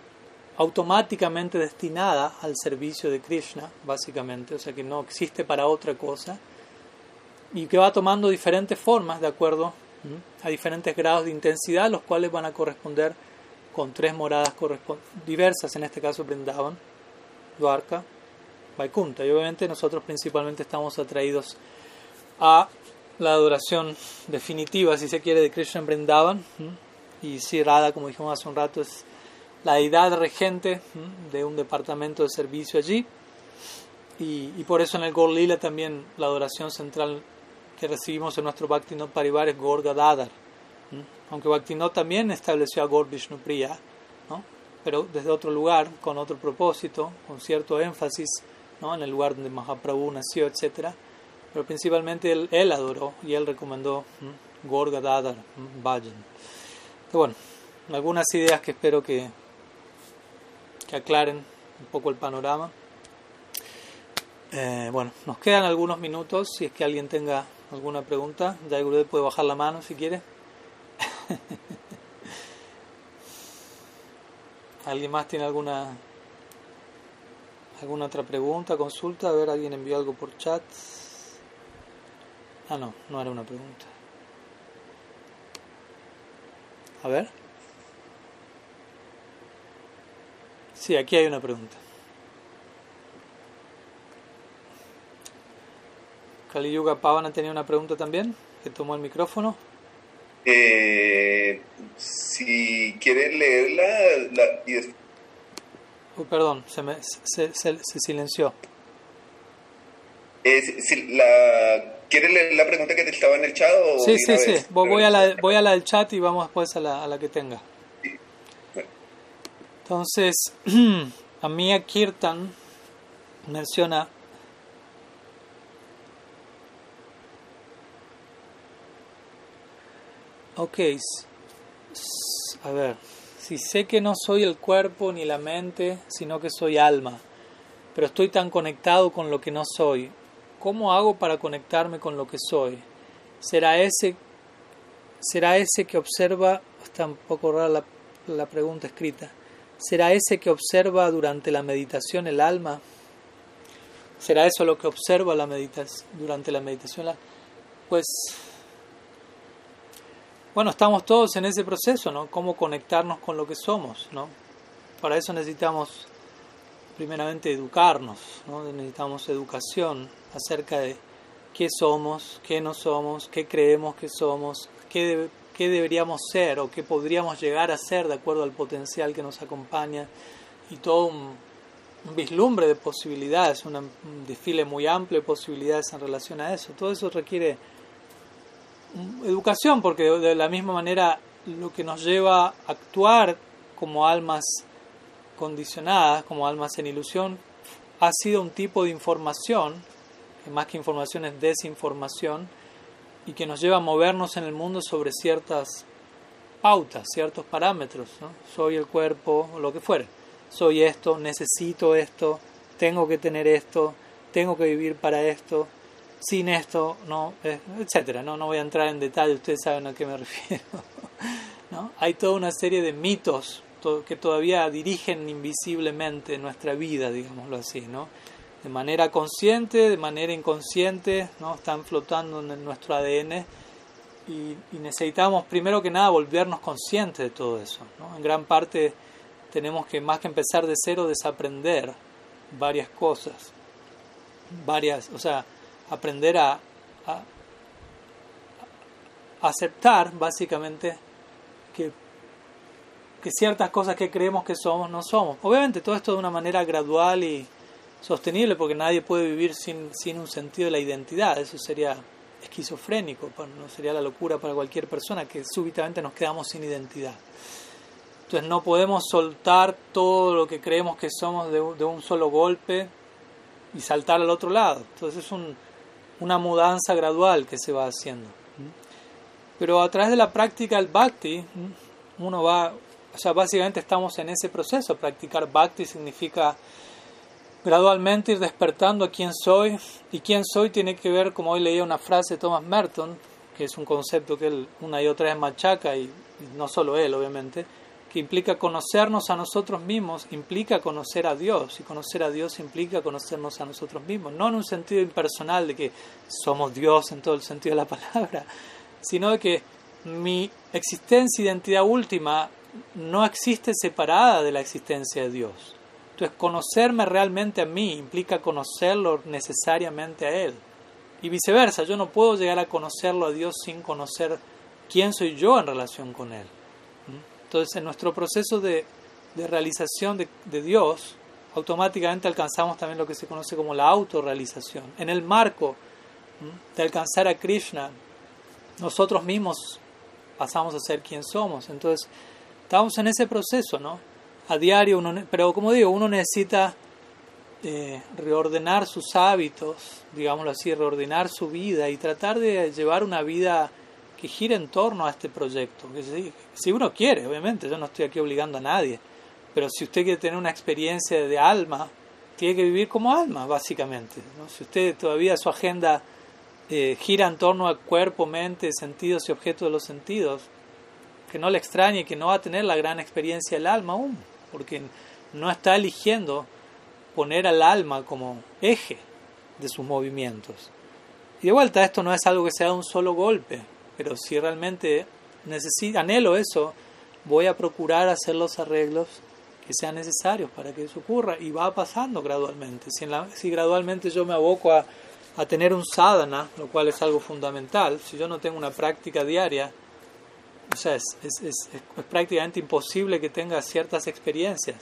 automáticamente destinada al servicio de Krishna, básicamente, o sea que no existe para otra cosa, y que va tomando diferentes formas de acuerdo a diferentes grados de intensidad, los cuales van a corresponder con tres moradas diversas, en este caso Brindavan, Dwarka, Vaikunta, y obviamente nosotros principalmente estamos atraídos a la adoración definitiva, si se quiere, de Krishna en Brindavan, y si Radha, como dijimos hace un rato, es la deidad regente de un departamento de servicio allí. Y, por eso en el Gor Lila también la adoración central que recibimos en nuestro Bhaktinot Parivar es Gor Gadadhar. Aunque Bhaktinot también estableció a Gor Vishnupriya, ¿no? pero desde otro lugar, con otro propósito, con cierto énfasis ¿no? en el lugar donde Mahaprabhu nació, etc. Pero principalmente él, él adoró y él recomendó Gor Gadadhar Bhajan. bueno, algunas ideas que espero que, que aclaren un poco el panorama. Eh, bueno, nos quedan algunos minutos. Si es que alguien tenga alguna pregunta, ya puede bajar la mano si quiere. *laughs* ¿Alguien más tiene alguna alguna otra pregunta, consulta? A ver, alguien envió algo por chat. Ah, no, no era una pregunta. A ver. Sí, aquí hay una pregunta. Kali Yuga Pavana tenía una pregunta también, que tomó el micrófono. Eh, si quieres leerla la, y Uy, perdón, se, me, se, se, se silenció. Eh, si la, ¿Quieres leer la pregunta que te estaba en el chat? O Sí, sí, sí. Voy, a la, voy a la del chat y vamos después a la, a la que tenga. Bueno. Entonces, *clears throat* Amia Kirtan menciona Ok, a ver, si sé que no soy el cuerpo ni la mente, sino que soy alma, pero estoy tan conectado con lo que no soy, ¿cómo hago para conectarme con lo que soy? ¿Será ese, será ese que observa, está un poco rara la, la pregunta escrita, ¿será ese que observa durante la meditación el alma? ¿Será eso lo que observa la meditación, durante la meditación? Pues bueno, estamos todos en ese proceso, ¿no? Cómo conectarnos con lo que somos, ¿no? Para eso necesitamos, primeramente, educarnos, ¿no? Necesitamos educación acerca de qué somos, qué no somos, qué creemos que somos, qué, debe- qué deberíamos ser o qué podríamos llegar a ser de acuerdo al potencial que nos acompaña y todo un, un vislumbre de posibilidades, un desfile muy amplio de posibilidades en relación a eso. Todo eso requiere educación, porque de la misma manera lo que nos lleva a actuar como almas condicionadas, como almas en ilusión, ha sido un tipo de información, que más que información es desinformación, y que nos lleva a movernos en el mundo sobre ciertas pautas, ciertos parámetros. Soy el cuerpo, o lo que fuere. Soy esto, necesito esto, tengo que tener esto, tengo que vivir para esto, sin esto, no, eh, etcétera. No, no voy a entrar en detalle, ustedes saben a qué me *laughs* refiero. ¿no? Hay toda una serie de mitos to- que todavía dirigen invisiblemente nuestra vida, digámoslo así, ¿no? De manera consciente, de manera inconsciente, ¿no? Están flotando en nuestro ADN y, y necesitamos primero que nada volvernos conscientes de todo eso, ¿no? En gran parte tenemos que más que empezar de cero desaprender varias cosas, varias, o sea, aprender a, aceptar básicamente que, que ciertas cosas que creemos que somos no somos. Obviamente todo esto de una manera gradual y sostenible porque nadie puede vivir sin, sin un sentido de la identidad, eso sería esquizofrénico, no sería la locura para cualquier persona que súbitamente nos quedamos sin identidad. Entonces no podemos soltar todo lo que creemos que somos de, un- de un solo golpe y saltar al otro lado. Entonces es un, una mudanza gradual que se va haciendo. Pero a través de la práctica del bhakti, uno va, o sea, básicamente estamos en ese proceso. Practicar bhakti significa gradualmente ir despertando a quién soy. Y quién soy tiene que ver, como hoy leía una frase de Thomas Merton, que es un concepto que él una y otra vez machaca, y, y no solo él, obviamente, que implica conocernos a nosotros mismos, implica conocer a Dios, y conocer a Dios implica conocernos a nosotros mismos, no en un sentido impersonal de que somos Dios en todo el sentido de la *laughs* palabra, sino de que mi existencia, identidad última, no existe separada de la existencia de Dios. Entonces, conocerme realmente a mí implica conocerlo necesariamente a Él. Y viceversa, yo no puedo llegar a conocerlo a Dios sin conocer quién soy yo en relación con Él. Entonces, en nuestro proceso de, de realización de, de Dios, automáticamente alcanzamos también lo que se conoce como la autorrealización. En el marco de alcanzar a Krishna, nosotros mismos pasamos a ser quien somos. Entonces, estamos en ese proceso, ¿no? A diario, uno, pero como digo, uno necesita eh, reordenar sus hábitos, digámoslo así, reordenar su vida y tratar de llevar una vida que gire en torno a este proyecto. Si, si uno quiere, obviamente, yo no estoy aquí obligando a nadie, pero si usted quiere tener una experiencia de alma, tiene que vivir como alma, básicamente. ¿no? Si usted todavía su agenda eh, gira en torno a cuerpo, mente, sentidos y objetos de los sentidos, que no le extrañe que no va a tener la gran experiencia del alma aún, porque no está eligiendo poner al alma como eje de sus movimientos. Y de vuelta, esto no es algo que sea de un solo golpe, pero si realmente necesito, anhelo eso, voy a procurar hacer los arreglos que sean necesarios para que eso ocurra y va pasando gradualmente. Si, gradualmente yo me aboco a a tener un sadhana, lo cual es algo fundamental. Si yo no tengo una práctica diaria, o sea, es, es, es prácticamente imposible que tenga ciertas experiencias,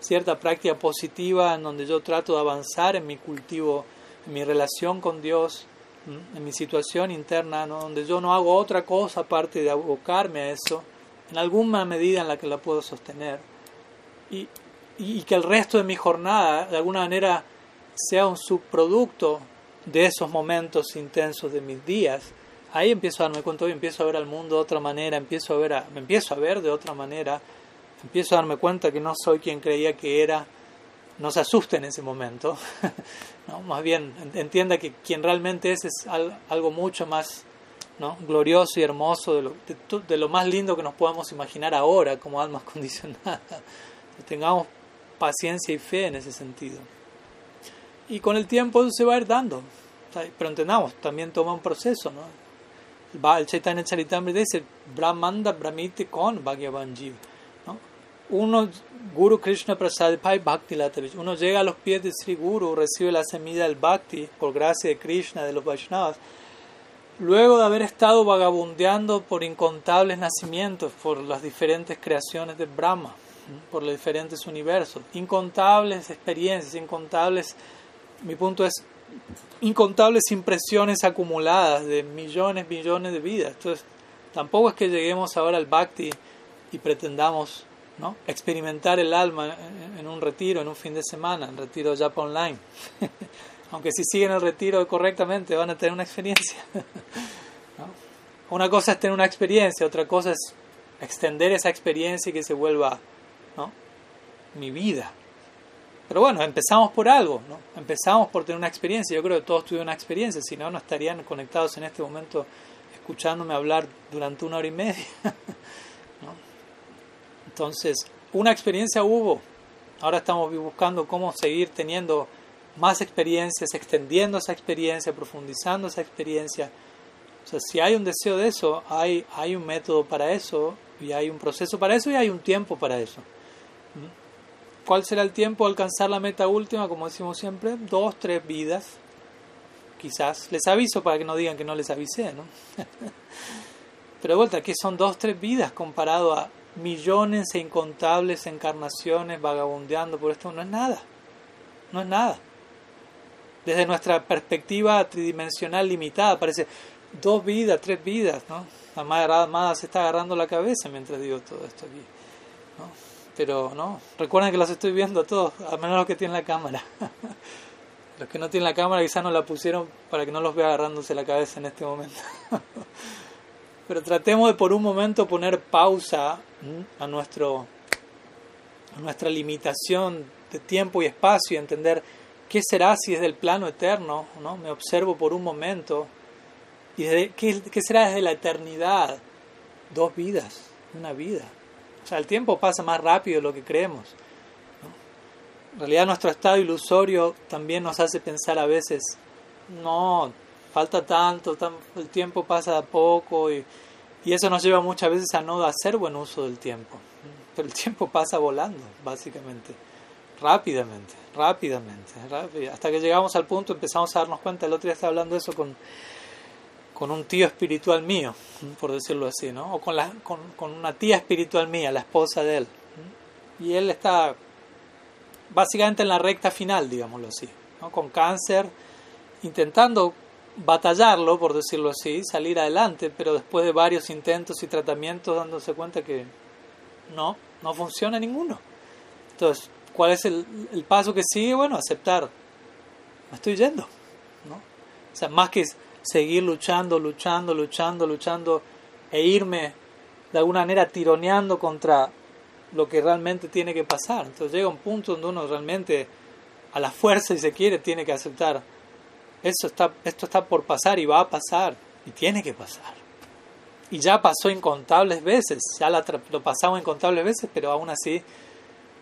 cierta práctica positiva en donde yo trato de avanzar en mi cultivo, en mi relación con Dios, en mi situación interna, ¿no? donde yo no hago otra cosa aparte de abocarme a eso, en alguna medida en la que la puedo sostener, y, y, que el resto de mi jornada de alguna manera sea un subproducto de esos momentos intensos de mis días, ahí empiezo a darme cuenta, y empiezo a ver al mundo de otra manera, empiezo a ver a, me empiezo a ver de otra manera, empiezo a darme cuenta que no soy quien creía que era, no se asuste en ese momento, *laughs* ¿no? más bien entienda que quien realmente es es algo mucho más ¿no? glorioso y hermoso, de lo, de, lo, más lindo que nos podamos imaginar ahora como almas *laughs* condicionadas. Tengamos paciencia y fe en ese sentido. Y con el tiempo se va a ir dando. Pero entendamos, también toma un proceso. ¿no? El Chaitanya Charitamrita dice, Brahmanda Brahmite con Bhagavan Jiv. ¿No? Uno, Guru Krishna Prasad Pai Bhakti Latavich. Uno llega a los pies de Sri Guru, recibe la semilla del Bhakti por gracia de Krishna, de los Vaishnavas. Luego de haber estado vagabundeando por incontables nacimientos, por las diferentes creaciones de Brahma, por los diferentes universos, incontables experiencias, incontables, mi punto es, incontables impresiones acumuladas de millones, millones de vidas. Entonces, tampoco es que lleguemos ahora al Bhakti y pretendamos ¿no? experimentar el alma en un retiro, en un fin de semana, en retiro Japa Online. *laughs* Aunque si siguen el retiro correctamente van a tener una experiencia. *laughs* Una cosa es tener una experiencia, otra cosa es extender esa experiencia y que se vuelva ¿no? mi vida. Pero bueno, empezamos por algo, ¿no? empezamos por tener una experiencia. Yo creo que todos tuvieron una experiencia, si no, no estarían conectados en este momento escuchándome hablar durante una hora y media. *laughs* Entonces, una experiencia hubo. Ahora estamos buscando cómo seguir teniendo más experiencias, extendiendo esa experiencia, profundizando esa experiencia. O sea, si hay un deseo de eso, hay, hay un método para eso, y hay un proceso para eso, y hay un tiempo para eso. ¿Cuál será el tiempo de alcanzar la meta última? Como decimos siempre, dos, tres vidas. Quizás. Les aviso para que no digan que no les avisé, ¿no? *laughs* Pero de vuelta, ¿qué son dos, tres vidas comparado a millones e incontables encarnaciones vagabundeando por esto? No es nada. No es nada desde nuestra perspectiva tridimensional limitada, parece dos vidas, tres vidas, ¿no? La madre se está agarrando la cabeza mientras digo todo esto aquí, ¿no? Pero, ¿no? Recuerden que los estoy viendo a todos, a menos los que tienen la cámara. *laughs* los que no tienen la cámara quizás no la pusieron para que no los vea agarrándose la cabeza en este momento. *laughs* Pero tratemos de por un momento poner pausa a, nuestro, a nuestra limitación de tiempo y espacio y entender ¿Qué será si es del plano eterno? ¿no? Me observo por un momento. ¿Y qué, qué, será desde la eternidad? Dos vidas, una vida. O sea, el tiempo pasa más rápido de lo que creemos. En realidad nuestro estado ilusorio también nos hace pensar a veces, no, falta tanto, el tiempo pasa poco y, eso nos lleva muchas veces a no hacer buen uso del tiempo. Pero el tiempo pasa volando, básicamente rápidamente, rápidamente, hasta que llegamos al punto empezamos a darnos cuenta, el otro día estaba hablando de eso con, con un tío espiritual mío, por decirlo así, ¿no? o con, la, con, una tía espiritual mía, la esposa de él, y él está básicamente en la recta final, digámoslo así, con cáncer, intentando batallarlo, por decirlo así, salir adelante, pero después de varios intentos y tratamientos dándose cuenta que no, no funciona ninguno. Entonces, ¿Cuál es el, el, paso que sigue? Bueno, aceptar. Me estoy yendo. ¿no? O sea, más que seguir luchando, luchando, luchando, luchando e irme de alguna manera tironeando contra lo que realmente tiene que pasar. Entonces llega un punto donde uno realmente a la fuerza, si se quiere, tiene que aceptar. Está, esto está por pasar y va a pasar y tiene que pasar. Y ya pasó incontables veces, ya lo pasamos incontables veces, pero aún así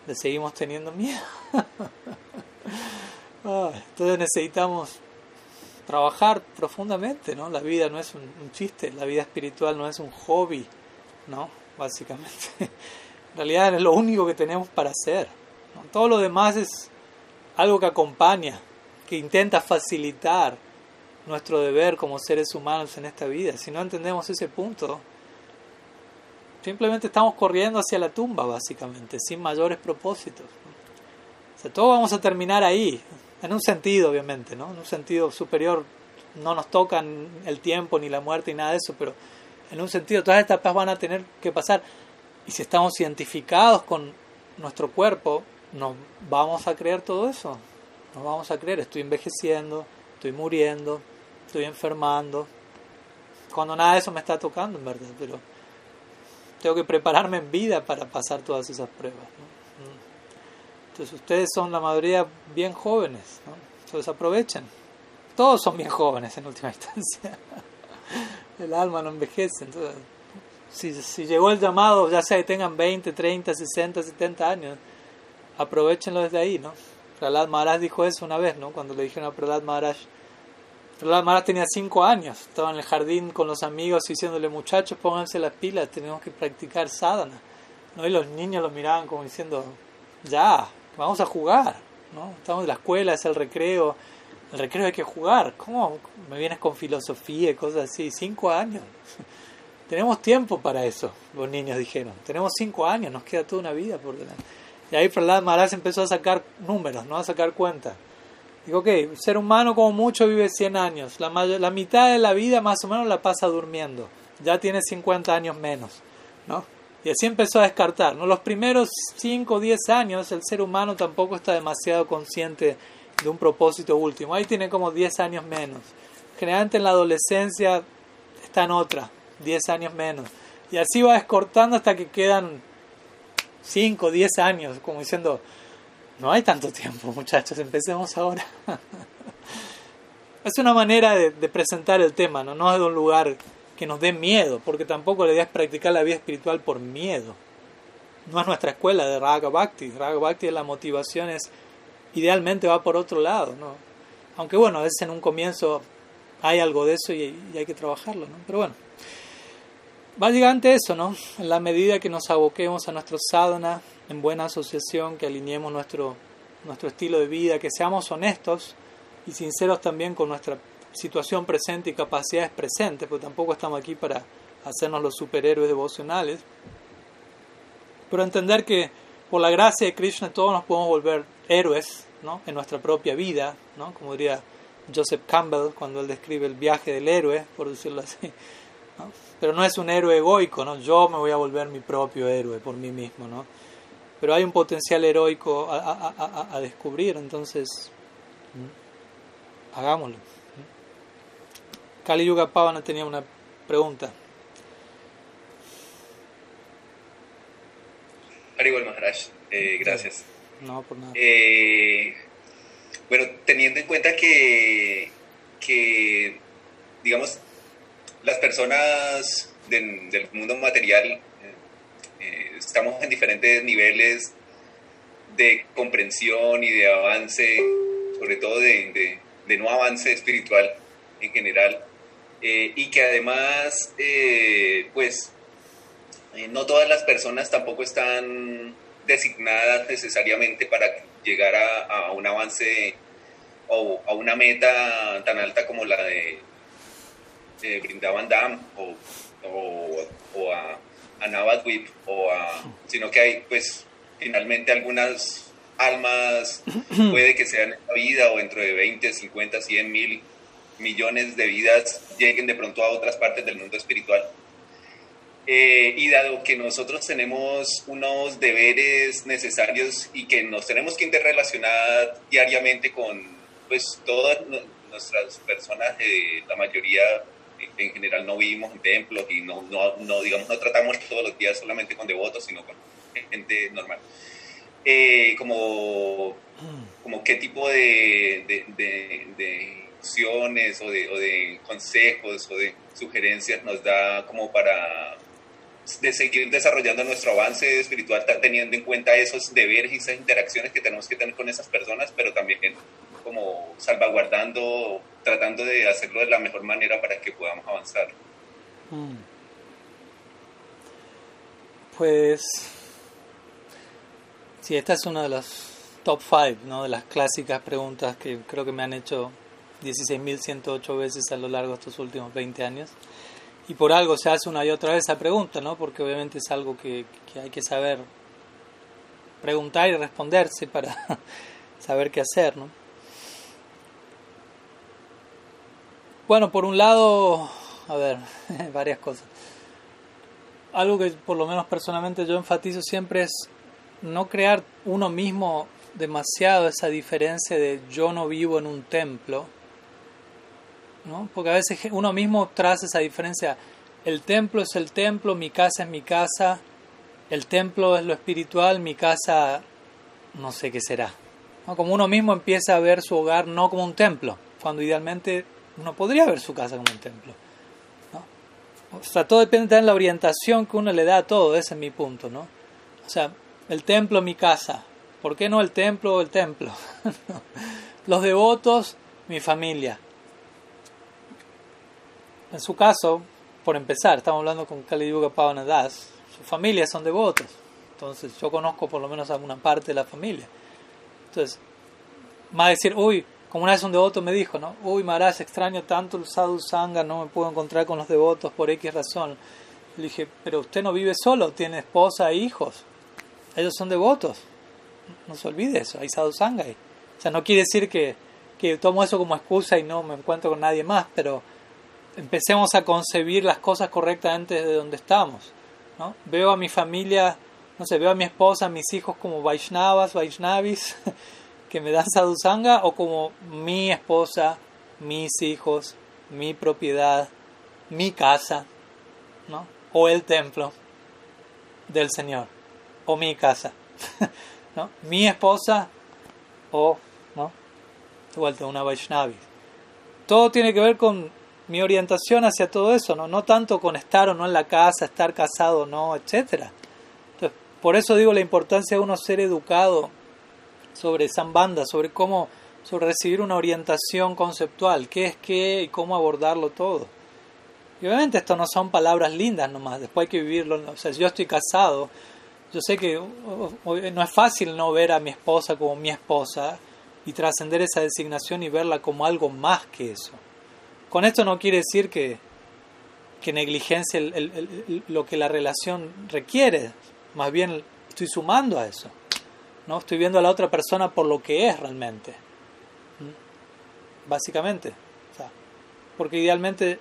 le seguimos teniendo miedo. *laughs* Entonces necesitamos trabajar profundamente, ¿no? La vida no es un, chiste, la vida espiritual no es un hobby, ¿no? Básicamente. *laughs* En realidad es lo único que tenemos para hacer. Todo lo demás es algo que acompaña, que intenta facilitar nuestro deber como seres humanos en esta vida. Si no entendemos ese punto, simplemente estamos corriendo hacia la tumba, básicamente, sin mayores propósitos. O sea, todos vamos a terminar ahí, en un sentido, obviamente, ¿no? En un sentido superior, no nos tocan el tiempo ni la muerte ni nada de eso, pero en un sentido, todas estas etapas van a tener que pasar. Y si estamos identificados con nuestro cuerpo, ¿nos vamos a creer todo eso? Nos vamos a creer, estoy envejeciendo, estoy muriendo, estoy enfermando, cuando nada de eso me está tocando, en verdad, pero tengo que prepararme en vida para pasar todas esas pruebas. Mm. Entonces ustedes son la mayoría bien jóvenes, ¿no? entonces aprovechen. Todos son bien jóvenes en última *laughs* instancia. El alma no envejece. Entonces, si, si llegó el llamado, ya sea que tengan 20, 30, 60, 70 años, aprovechenlo desde ahí, ¿no? Prahlad Maharaj dijo eso una vez, ¿no? Cuando le dijeron a Prahlad Maharaj, Prahlad Maharaj tenía 5 años, estaba en el jardín con los amigos diciéndole, muchachos, pónganse las pilas, tenemos que practicar sadhana, ¿no? Y los niños lo miraban como diciendo, ya, vamos a jugar, ¿no? Estamos en la escuela, es el recreo, el recreo hay que jugar, ¿cómo me vienes con filosofía y cosas así? 5 años. *laughs* Tenemos tiempo para eso, los niños dijeron. Tenemos 5 años, nos queda toda una vida por delante. Y ahí Prahlad Maharaj empezó a sacar números, ¿no? a sacar cuentas. Digo, ok, el ser humano como mucho vive 100 años. La, mitad de la vida más o menos la pasa durmiendo. Ya tiene 50 años menos. ¿no? Y así empezó a descartar. ¿no? Los primeros 5 o 10 años el ser humano tampoco está demasiado consciente de un propósito último. Ahí tiene como 10 años menos. Generalmente en la adolescencia está en otra, 10 años menos. Y así va descortando hasta que quedan 5, 10 años, como diciendo, no hay tanto tiempo, muchachos, empecemos ahora. *laughs* es una manera de, presentar el tema, ¿no? es de un lugar que nos dé miedo, porque tampoco la idea es practicar la vida espiritual por miedo. No es nuestra escuela de Raga Bhakti. Raga Bhakti la motivación es, idealmente va por otro lado, ¿no? Aunque bueno, a veces en un comienzo hay algo de eso y, y hay que trabajarlo, ¿no? Pero bueno, Básicamente eso, ¿no? En la medida que nos aboquemos a nuestro sadhana en buena asociación, que alineemos nuestro, nuestro estilo de vida, que seamos honestos y sinceros también con nuestra situación presente y capacidades presentes, porque tampoco estamos aquí para hacernos los superhéroes devocionales, pero entender que por la gracia de Krishna todos nos podemos volver héroes ¿no? en nuestra propia vida, ¿no? como diría Joseph Campbell cuando él describe el viaje del héroe, por decirlo así. ¿No? pero no es un héroe egoico, ¿no? Yo me voy a volver mi propio héroe por mí mismo, ¿no? Pero hay un potencial heroico a, descubrir, entonces hagámoslo. Kali Yuga Pavana tenía una pregunta. Haribol Maharaj, eh, gracias. No, por nada. Eh, bueno, teniendo en cuenta que, que digamos, las personas del mundo material eh, eh, estamos en diferentes niveles de comprensión y de avance, sobre todo de, no avance espiritual en general, eh, y que además, pues, no todas las personas tampoco están designadas necesariamente para llegar a un avance o a una meta tan alta como la de eh, Brindavan Dam o, o, a, a Navadvip, o a, sino que hay pues finalmente algunas almas *clears throat* puede que sean en la vida o dentro de 20, 50, 100 mil millones de vidas lleguen de pronto a otras partes del mundo espiritual. Eh, y dado que nosotros tenemos unos deberes necesarios y que nos tenemos que interrelacionar diariamente con pues todas nuestras personas, eh, la mayoría en general no vivimos en templos y no, no, no, digamos, no tratamos todos los días solamente con devotos, sino con gente normal. Eh, como, como qué tipo de, de, de, opciones o de, o de consejos o de sugerencias nos da como para de seguir desarrollando nuestro avance espiritual teniendo en cuenta esos deberes y esas interacciones que tenemos que tener con esas personas, pero también como salvaguardando, tratando de hacerlo de la mejor manera para que podamos avanzar. Mm. Pues sí, esta es una de las top five, ¿no? de las clásicas preguntas que creo que me han hecho 16.108 veces a lo largo de estos últimos 20 años. Y por algo se hace una y otra vez esa pregunta, ¿no? Porque obviamente es algo que, que hay que saber preguntar y responderse para *laughs* saber qué hacer, ¿no? Bueno, por un lado, a ver, *laughs* varias cosas. Algo que por lo menos personalmente yo enfatizo siempre es no crear uno mismo demasiado esa diferencia de yo no vivo en un templo, ¿no? Porque a veces uno mismo traza esa diferencia. El templo es el templo, mi casa es mi casa, el templo es lo espiritual, mi casa no sé qué será. Como uno mismo empieza a ver su hogar no como un templo, cuando idealmente uno podría ver su casa como un templo. ¿no? O sea, todo depende de la orientación que uno le da a todo, ese es mi punto. ¿no? O sea, el templo, mi casa. ¿Por qué no el templo o el templo? *laughs* Los devotos, mi familia. En su caso, por empezar, estamos hablando con Kali Yuga Pavanadas, sus familias son devotos. Entonces, yo conozco por lo menos alguna parte de la familia. Entonces, más decir, uy, como una vez un devoto me dijo, ¿no? Uy, Maharaj, extraño tanto el sadhu sangha, no me puedo encontrar con los devotos por X razón. Le dije, pero usted no vive solo, tiene esposa e hijos. Ellos son devotos. No se olvide eso, hay sadhu sangha ahí. O sea, no quiere decir que, que tomo eso como excusa y no me encuentro con nadie más, pero empecemos a concebir las cosas correctamente desde donde estamos. ¿no? Veo a mi familia, no sé, veo a mi esposa, a mis hijos como Vaishnavas, Vaishnavis, *laughs* que me dan sadhusanga, o como mi esposa, mis hijos, mi propiedad, mi casa, ¿no? o el templo del Señor, o mi casa, *laughs* ¿no? mi esposa, o, ¿no? igual una Vaishnavi. Todo tiene que ver con mi orientación hacia todo eso, ¿no? no tanto con estar o no en la casa, estar casado o no, etc. Entonces, por eso digo la importancia de uno ser educado sobre Zambanda, sobre cómo, sobre recibir una orientación conceptual, qué es qué y cómo abordarlo todo. Y obviamente esto no son palabras lindas nomás, después hay que vivirlo. O sea, yo estoy casado, yo sé que no es fácil no ver a mi esposa como mi esposa y trascender esa designación y verla como algo más que eso. Con esto no quiere decir que, que negligencia lo que la relación requiere, más bien estoy sumando a eso. ¿No? Estoy viendo a la otra persona por lo que es realmente. ¿Mm? Básicamente. porque idealmente,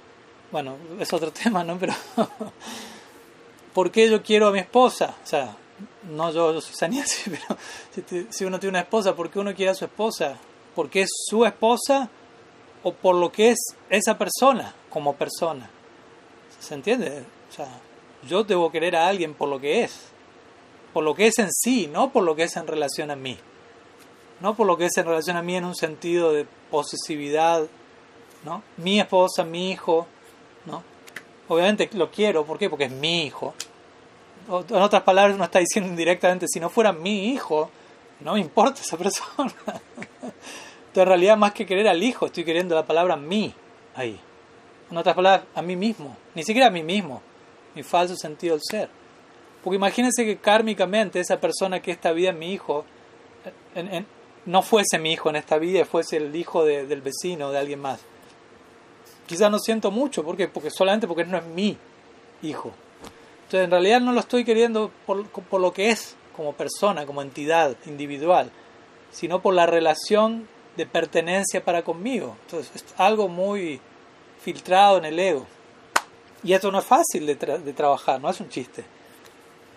bueno, es otro *laughs* tema, ¿no? Pero, *laughs* ¿por qué yo quiero a mi esposa? O sea, no yo, yo soy saniasi, *laughs* pero si, si uno tiene una esposa, ¿por qué uno quiere a su esposa? Porque es su esposa o por lo que es esa persona como persona. ¿Se entiende? O sea, yo debo querer a alguien por lo que es, por lo que es en sí, no por lo que es en relación a mí. No por lo que es en relación a mí en un sentido de posesividad, ¿no? Mi esposa, mi hijo, ¿no? Obviamente lo quiero, ¿por qué? Porque es mi hijo. En otras palabras, uno está diciendo indirectamente, si no fuera mi hijo, no me importa esa persona. *laughs* Entonces, en realidad, más que querer al hijo, estoy queriendo la palabra mí ahí. En otras palabras, a mí mismo. Ni siquiera a mí mismo. Mi falso sentido del ser. Porque imagínense que kármicamente esa persona que esta vida es mi hijo, no fuese mi hijo en esta vida fuese el hijo del vecino de alguien más. Quizás no siento mucho, ¿por qué? Porque solamente porque no es mi hijo. Entonces, en realidad no lo estoy queriendo por, lo que es como persona, como entidad individual, sino por la relación de pertenencia para conmigo. Entonces, es algo muy filtrado en el ego. Y esto no es fácil de, de trabajar, no es un chiste.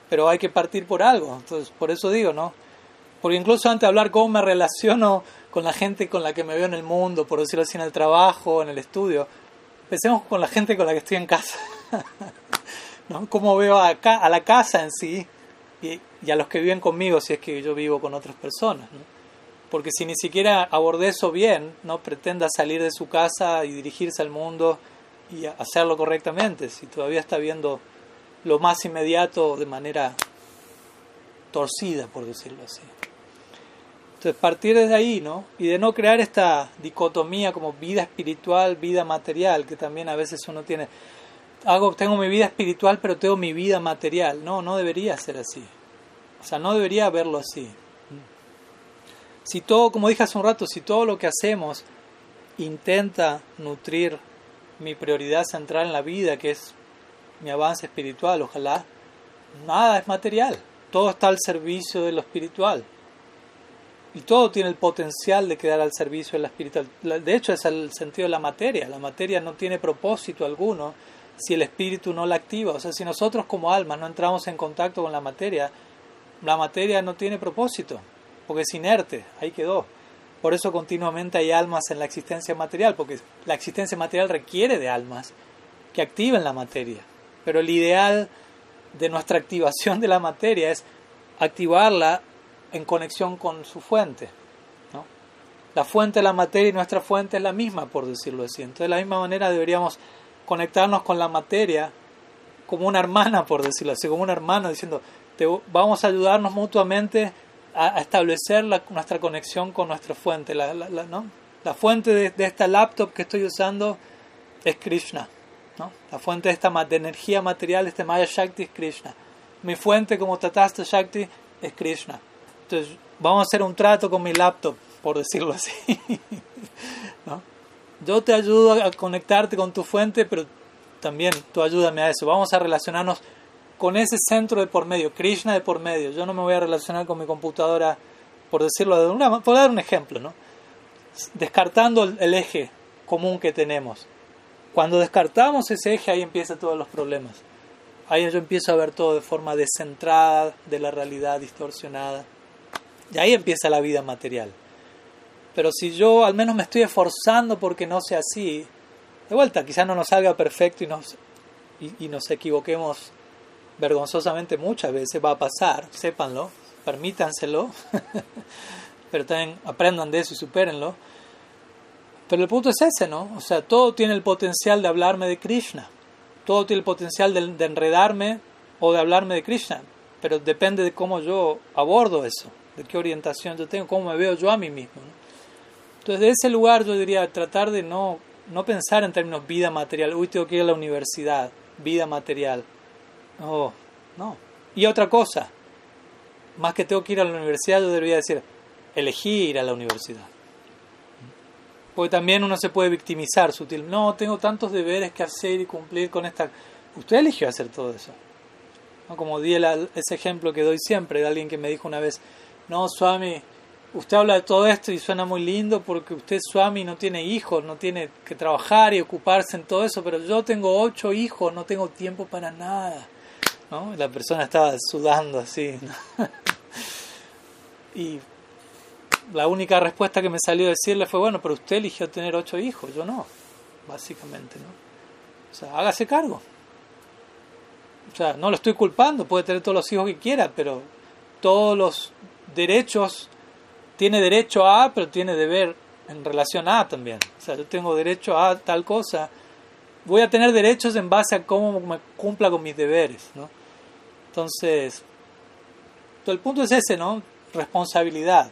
Pero hay que partir por algo. Entonces, por eso digo, ¿no? Porque incluso antes de hablar cómo me *laughs* relaciono con la gente con la que me veo en el mundo, por decirlo así, en el trabajo, en el estudio, empecemos con la gente con la que estoy en casa. *laughs* ¿no? Cómo veo acá, a la casa en sí y, y, a los que viven conmigo si es que yo vivo con otras personas. ¿no? porque si ni siquiera abordé eso bien, no pretenda salir de su casa y dirigirse al mundo y hacerlo correctamente, si todavía está viendo lo más inmediato de manera torcida, por decirlo así. Entonces, partir desde ahí, ¿no? Y de no crear esta dicotomía como vida espiritual, vida material, que también a veces uno tiene. Hago, tengo mi vida espiritual, pero tengo mi vida material. No, no debería ser así. O sea, no debería verlo así si todo, como dije hace un rato, si todo lo que hacemos intenta nutrir mi prioridad central en la vida, que es mi avance espiritual, ojalá, nada es material, todo está al servicio de lo espiritual. Y todo tiene el potencial de quedar al servicio de la espiritual. De hecho, es el sentido de la materia. La materia no tiene propósito alguno si el espíritu no la activa. O sea, si nosotros como almas no entramos en contacto con la materia, la materia no tiene propósito, porque es inerte, ahí quedó. Por eso continuamente hay almas en la existencia material, porque la existencia material requiere de almas que activen la materia. Pero el ideal de nuestra activación de la materia es activarla en conexión con su fuente. La fuente de la materia y nuestra fuente es la misma, por decirlo así. Entonces, de la misma manera deberíamos conectarnos con la materia como una hermana, por decirlo así, como un hermano diciendo, te, vamos a ayudarnos mutuamente a, establecer nuestra conexión con nuestra fuente. La, la fuente de, esta laptop que estoy usando es Krishna. ¿No? La fuente esta de energía material, este Maya Shakti es Krishna. Mi fuente como Tatasta Shakti es Krishna. Entonces, vamos a hacer un trato con mi laptop, por decirlo así. *laughs* ¿no? Yo te ayudo a conectarte con tu fuente, pero también tú ayúdame a eso. Vamos a relacionarnos con ese centro de por medio, Krishna de por medio. Yo no me voy a relacionar con mi computadora, por decirlo de una por dar un ejemplo, ¿no? Descartando el, eje común que tenemos. Cuando descartamos ese eje, ahí empiezan todos los problemas. Ahí yo empiezo a ver todo de forma descentrada de la realidad distorsionada. Y ahí empieza la vida material. Pero si yo al menos me estoy esforzando porque no sea así, de vuelta, quizás no nos salga perfecto y nos, y nos equivoquemos vergonzosamente muchas veces va a pasar, sépanlo, permítanselo, *laughs* pero también aprendan de eso y supérenlo. Pero el punto es ese, ¿no? O sea, todo tiene el potencial de hablarme de Krishna, todo tiene el potencial de, enredarme o de hablarme de Krishna, pero depende de cómo yo abordo eso, de qué orientación yo tengo, cómo me veo yo a mí mismo. Entonces, de ese lugar yo diría tratar de no, no pensar en términos vida material, uy, tengo que ir a la universidad, vida material Oh, no. Y otra cosa, más que tengo que ir a la universidad, yo debería decir, elegir ir a la universidad. Porque también uno se puede victimizar sutil. No, tengo tantos deberes que hacer y cumplir con esta... Usted eligió hacer todo eso. ¿No? Como di ese ejemplo que doy siempre de alguien que me dijo una vez, no, Swami, usted habla de todo esto y suena muy lindo porque usted, Swami, no tiene hijos, no tiene que trabajar y ocuparse en todo eso, pero yo tengo ocho hijos, no tengo tiempo para nada. ¿no? La persona estaba sudando así. *laughs* y la única respuesta que me salió a decirle fue, bueno, pero usted eligió tener ocho hijos, yo no, básicamente, ¿no? O sea, hágase cargo. O sea, no lo estoy culpando, puede tener todos los hijos que quiera, pero todos los derechos, tiene derecho a, pero tiene deber en relación a también. O sea, yo tengo derecho a tal cosa, voy a tener derechos en base a cómo me cumpla con mis deberes, ¿no? Entonces, el punto es ese, ¿no? Responsabilidad.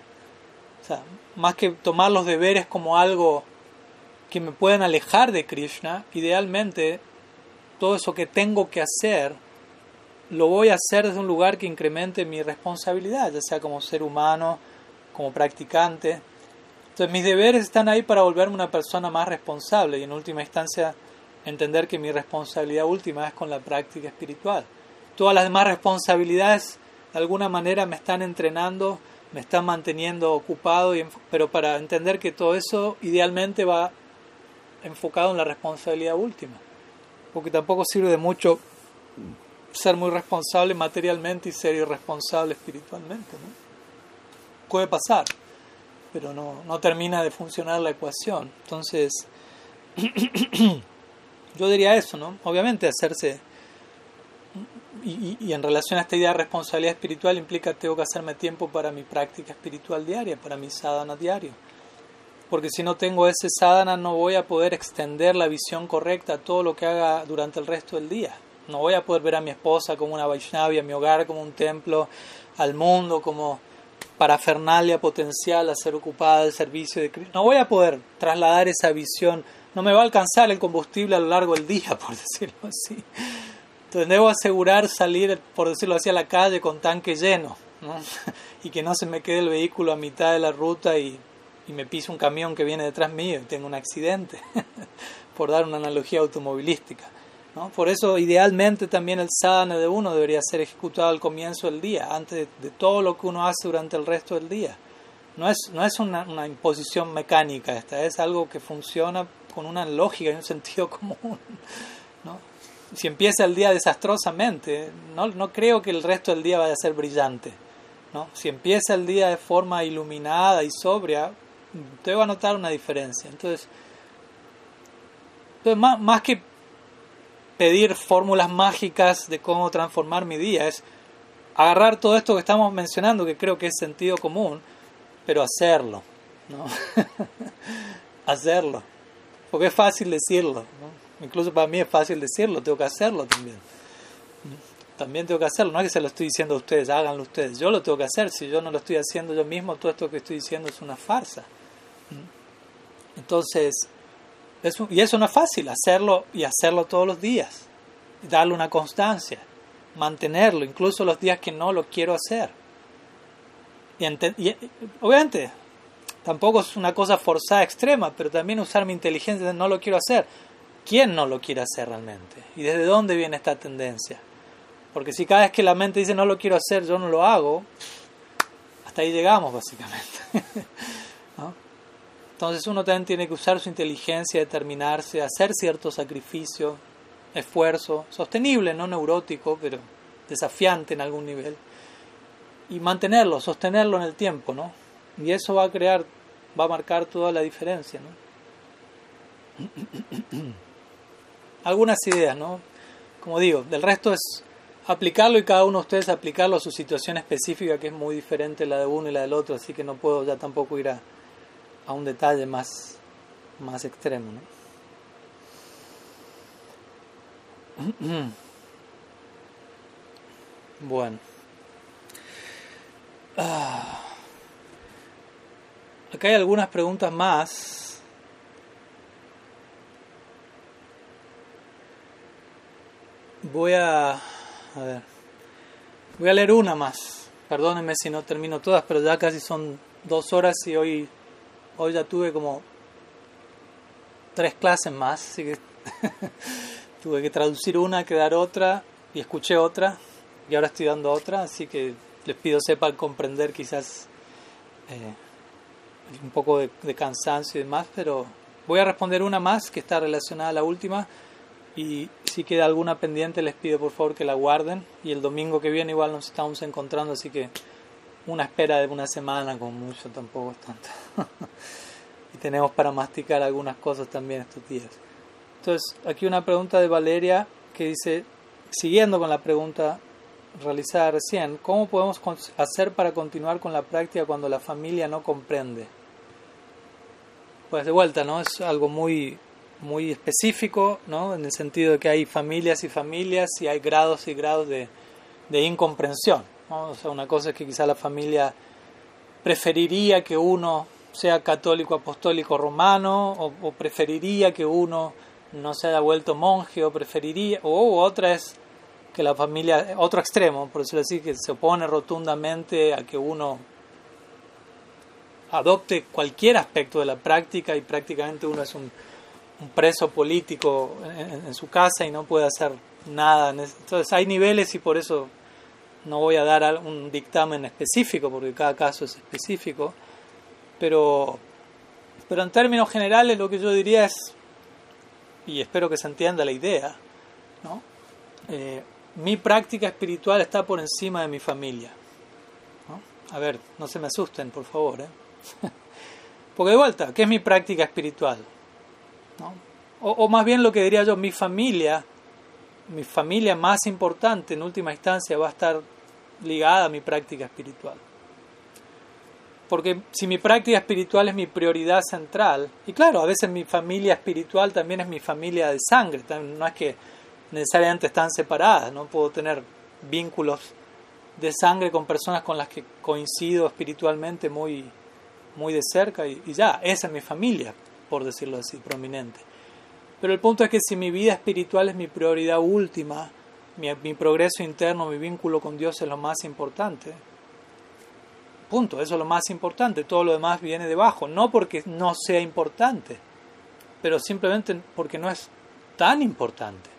Más que tomar los deberes como algo que me pueden alejar de Krishna, idealmente todo eso que tengo que hacer lo voy a hacer desde un lugar que incremente mi responsabilidad, ya sea como ser humano, como practicante. Entonces mis deberes están ahí para volverme una persona más responsable y en última instancia entender que mi responsabilidad última es con la práctica espiritual todas las demás responsabilidades de alguna manera me están entrenando, me están manteniendo ocupado, pero para entender que todo eso idealmente va enfocado en la responsabilidad última. Porque tampoco sirve de mucho ser muy responsable materialmente y ser irresponsable espiritualmente. ¿no? Puede pasar, pero no, no termina de funcionar la ecuación. Entonces, *clears throat* yo diría eso, ¿no? Obviamente hacerse y, en relación a esta idea de responsabilidad espiritual implica tengo que hacerme tiempo para mi práctica espiritual diaria, para mi sadhana diario. Porque si no tengo ese sadhana no voy a poder extender la visión correcta a todo lo que haga durante el resto del día. No voy a poder ver a mi esposa como una Vaishnavi, a mi hogar como un templo, al mundo como parafernalia potencial a ser ocupada del servicio de Cristo. No voy a poder trasladar esa visión. No me va a alcanzar el combustible a lo largo del día, *laughs* por decirlo así. Debo asegurar salir, por decirlo así, a la calle con tanque lleno *laughs* y que no se me quede el vehículo a mitad de la ruta y y me pisa un camión que viene detrás mío y tengo un accidente, *laughs* por dar una analogía automovilística. ¿no? Por eso, idealmente, también el sadhana de uno debería ser ejecutado al comienzo del día, antes de, todo lo que uno hace durante el resto del día. No es, no es una, una, imposición mecánica esta, es algo que funciona con una lógica y un *laughs* sentido común. Si empieza el día desastrosamente, no, creo que el resto del día vaya a ser brillante. ¿no? Si empieza el día de forma iluminada y sobria, te va a notar una diferencia. Entonces, entonces más, más que pedir fórmulas mágicas de cómo transformar mi día, es agarrar todo esto que estamos mencionando, que creo que es sentido común, pero hacerlo, ¿no? *laughs* hacerlo. Porque es fácil decirlo, ¿no? Incluso para mí es fácil decirlo, tengo que hacerlo también. También tengo que hacerlo, no es que se lo estoy diciendo a ustedes, háganlo ustedes, yo lo tengo que hacer, si yo no lo estoy haciendo yo mismo, todo esto que estoy diciendo es una farsa. Entonces, y eso no es fácil, hacerlo y hacerlo todos los días, darle una constancia, mantenerlo, incluso los días que no lo quiero hacer. Y, obviamente, tampoco es una cosa forzada extrema, pero también usar mi inteligencia de no lo quiero hacer. ¿Quién no lo quiere hacer realmente? ¿Y desde dónde viene esta tendencia? Porque si cada vez que la mente dice no lo quiero hacer, yo no lo hago, hasta ahí llegamos básicamente. *laughs* Entonces uno también tiene que usar su inteligencia, determinarse, hacer cierto sacrificio, esfuerzo, sostenible, no neurótico, pero desafiante en algún nivel, y mantenerlo, sostenerlo en el tiempo, ¿no? Y eso va a crear, va a marcar toda la diferencia, ¿no? *clears throat* Algunas ideas, ¿no? Como digo, del resto es aplicarlo y cada uno de ustedes aplicarlo a su situación específica, que es muy diferente la de uno y la del otro, así que no puedo ya tampoco ir a a un detalle más, más extremo. ¿no? *clears throat* Bueno. Ah. Acá hay algunas preguntas más. Voy a, a ver. Voy a leer una más. Perdónenme si no termino todas, pero ya casi son dos horas y hoy Hoy ya tuve como tres clases más, así que *laughs* tuve que traducir una, quedar otra y escuché otra y ahora estoy dando otra, así que les pido sepan comprender quizás eh, un poco de, de, cansancio y demás, pero voy a responder una más que está relacionada a la última y si queda alguna pendiente les pido por favor que la guarden y el domingo que viene igual nos estamos encontrando, así que una espera de una semana con mucho tampoco es tanto. *laughs* y tenemos para masticar algunas cosas también estos días. Entonces, aquí una pregunta de Valeria que dice, siguiendo con la pregunta realizada recién, ¿cómo podemos hacer para continuar con la práctica cuando la familia no comprende? Pues de vuelta, ¿no? Es algo muy muy específico, ¿no? En el sentido de que hay familias y familias y hay grados y grados de, incomprensión. O sea, una cosa es que quizá la familia preferiría que uno sea católico apostólico romano, o, preferiría que uno no se haya vuelto monje, o preferiría, o otra es que la familia, otro extremo, por decirlo así, que se opone rotundamente a que uno adopte cualquier aspecto de la práctica y prácticamente uno es un, preso político en, su casa y no puede hacer nada. Entonces hay niveles y por eso no voy a dar un dictamen específico porque cada caso es específico, pero, pero en términos generales lo que yo diría es, y espero que se entienda la idea, ¿no? Eh, mi práctica espiritual está por encima de mi familia. A ver, no se me asusten, por favor. ¿eh? *laughs* porque de vuelta, ¿qué es mi práctica espiritual? O, más bien lo que diría yo, mi familia, mi familia más importante en última instancia va a estar ligada a mi práctica espiritual. Porque si mi práctica espiritual es mi prioridad central, y claro, a veces mi familia espiritual también es mi familia de sangre, no es que necesariamente están separadas, no puedo tener vínculos de sangre con personas con las que coincido espiritualmente muy, muy de cerca y, y ya, esa es mi familia, por decirlo así, prominente. Pero el punto es que si mi vida espiritual es mi prioridad última, mi, progreso interno, mi vínculo con Dios es lo más importante. Punto, eso es lo más importante, todo lo demás viene debajo, no porque no sea importante, pero simplemente porque no es tan importante,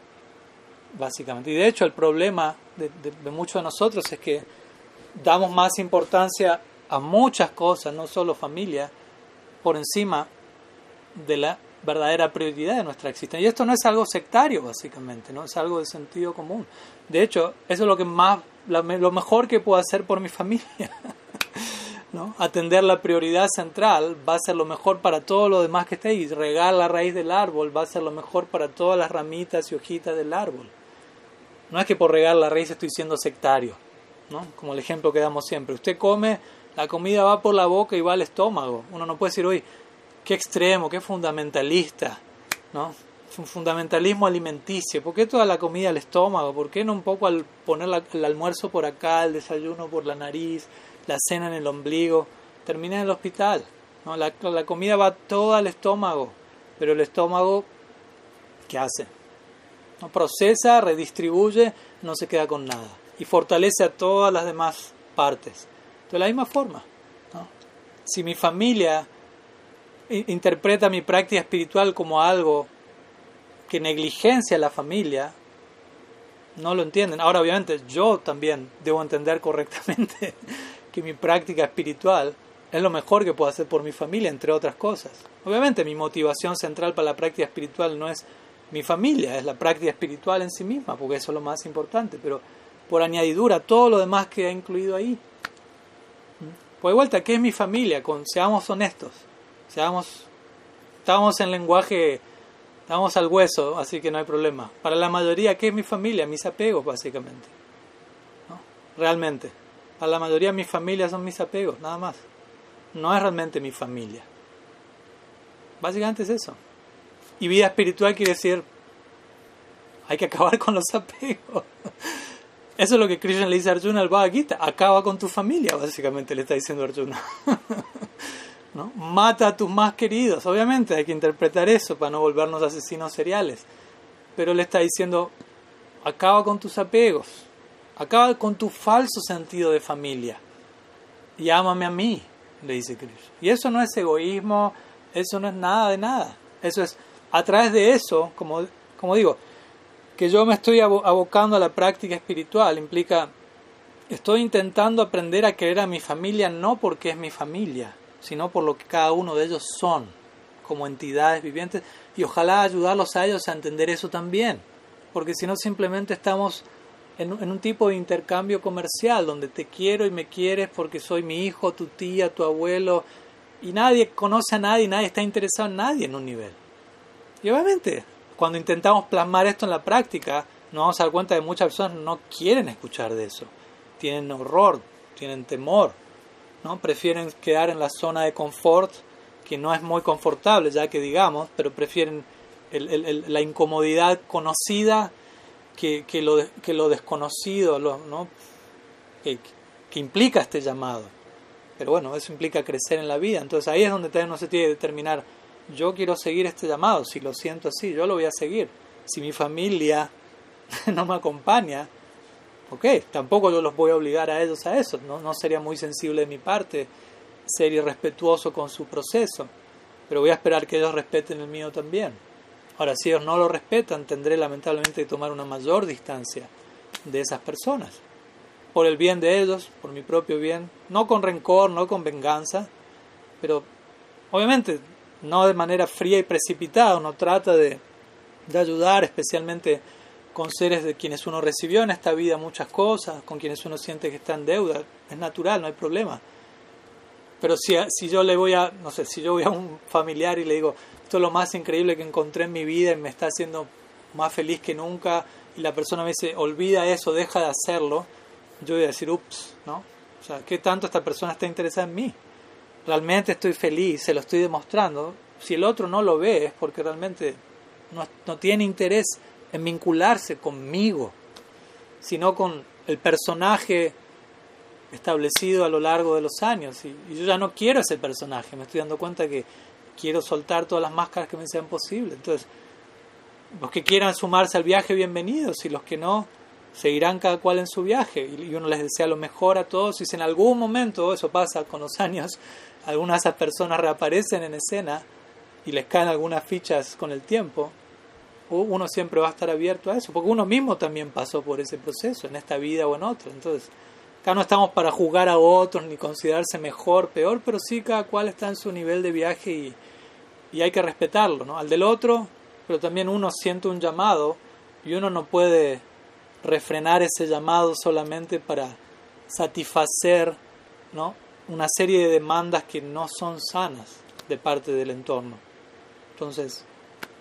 básicamente. Y de hecho el problema de, de muchos de nosotros es que damos más importancia a muchas cosas, no solo familia, por encima de la verdadera prioridad de nuestra existencia. Y esto no es algo sectario, básicamente, no es algo de sentido común. De hecho, eso es lo que más, lo mejor que puedo hacer por mi *laughs* familia. ¿no? Atender la prioridad central va a ser lo mejor para todo lo demás que esté ahí. Regar la raíz del árbol va a ser lo mejor para todas las ramitas y hojitas del árbol. No es que por regar la raíz estoy siendo sectario, ¿no? como el ejemplo que damos siempre. Usted come, la comida va por la boca y va al estómago. Uno no puede decir, hoy qué extremo, qué fundamentalista, ¿no? un fundamentalismo alimenticio. ¿Por qué toda la comida al estómago? ¿Por qué no un poco al poner el almuerzo por acá, el desayuno por la nariz, la cena en el ombligo? Termina en el hospital. ¿no? La, comida va toda al estómago, pero el estómago, ¿qué hace? ¿No? Procesa, redistribuye, no se queda con nada. Y fortalece a todas las demás partes. De la misma forma. ¿no? Si mi familia interpreta mi práctica espiritual como algo que negligencia la familia, no lo entienden. Ahora, obviamente, yo también debo entender correctamente *laughs* que mi práctica espiritual es lo mejor que puedo hacer por mi familia, entre otras cosas. Obviamente, mi motivación central para la práctica espiritual no es mi familia, es la práctica espiritual en sí misma, porque eso es lo más importante, pero por añadidura, todo lo demás que ha incluido ahí. Pues de vuelta, ¿qué es mi familia? Con, seamos honestos. Seamos, estamos en lenguaje, estamos al hueso, así que no hay problema. Para la mayoría, ¿qué es mi familia? Mis apegos, básicamente. ¿No? Realmente. Para la mayoría, mi familia son mis apegos, nada más. No es realmente mi familia. Básicamente es eso. Y vida espiritual quiere decir, hay que acabar con los apegos. *laughs* Eso es lo que Krishna le dice a Arjuna al Bhagavad Gita. Acaba con tu familia, básicamente le está diciendo Arjuna. *laughs* Mata a tus más queridos. Obviamente hay que interpretar eso para no volvernos asesinos seriales. Pero le está diciendo, acaba con tus apegos, acaba con tu falso sentido de familia. Y ámame a mí, le dice Krishna. Y eso no es egoísmo, eso no es nada de nada. Eso es, a través de eso, como, como digo, que yo me estoy abocando a la práctica espiritual implica, estoy intentando aprender a querer a mi familia no porque es mi familia, sino por lo que cada uno de ellos son como entidades vivientes. Y ojalá ayudarlos a ellos a entender eso también, porque si no simplemente estamos en, un tipo de intercambio comercial donde te quiero y me quieres porque soy mi hijo, tu tía, tu abuelo y nadie conoce a nadie, nadie está interesado en nadie en un nivel. Y obviamente cuando intentamos plasmar esto en la práctica, nos vamos a dar cuenta de que muchas personas no quieren escuchar de eso, tienen horror, tienen temor ¿no? Prefieren quedar en la zona de confort, que no es muy confortable, ya que digamos, pero prefieren la incomodidad conocida que, que, lo, que lo desconocido, ¿no? que, implica este llamado. Pero bueno, eso implica crecer en la vida. Entonces ahí es donde uno se tiene que determinar, yo quiero seguir este llamado, si lo siento así, yo lo voy a seguir. Si mi familia *laughs* no me acompaña, ok, tampoco yo los voy a obligar a ellos a eso, ¿no? no sería muy sensible de mi parte ser irrespetuoso con su proceso, pero voy a esperar que ellos respeten el mío también. Ahora, si ellos no lo respetan, tendré lamentablemente que tomar una mayor distancia de esas personas, por el bien de ellos, por mi propio bien, no con rencor, no con venganza, pero obviamente no de manera fría y precipitada, uno trata de, de ayudar, especialmente con seres de quienes uno recibió en esta vida muchas cosas, con quienes uno siente que está en deuda, es natural, no hay problema. Pero si, si yo le voy a, no sé, si yo voy a un familiar y le digo, esto es lo más increíble que encontré en mi vida y me está haciendo más feliz que nunca, y la persona me dice, olvida eso, deja de hacerlo, yo voy a decir, ups, ¿no? O sea, ¿qué tanto esta persona está interesada en mí? Realmente estoy feliz, se lo estoy demostrando. Si el otro no lo ve es porque realmente no, no tiene interés en vincularse conmigo, sino con el personaje establecido a lo largo de los años. Y, yo ya no quiero ese personaje, me estoy dando cuenta que quiero soltar todas las máscaras que me sean posibles. Entonces, los que quieran sumarse al viaje, bienvenidos, y los que no, seguirán cada cual en su viaje y uno les desea lo mejor a todos y si en algún momento, eso pasa con los años, algunas de esas personas reaparecen en escena y les caen algunas fichas con el tiempo, uno siempre va a estar abierto a eso, porque uno mismo también pasó por ese proceso, en esta vida o en otra. Entonces, acá no estamos para juzgar a otros ni considerarse mejor, peor, pero sí cada cual está en su nivel de viaje y, y hay que respetarlo, ¿no? Al del otro, pero también uno siente un llamado y uno no puede refrenar ese llamado solamente para satisfacer ¿no? una serie de demandas que no son sanas de parte del entorno. Entonces,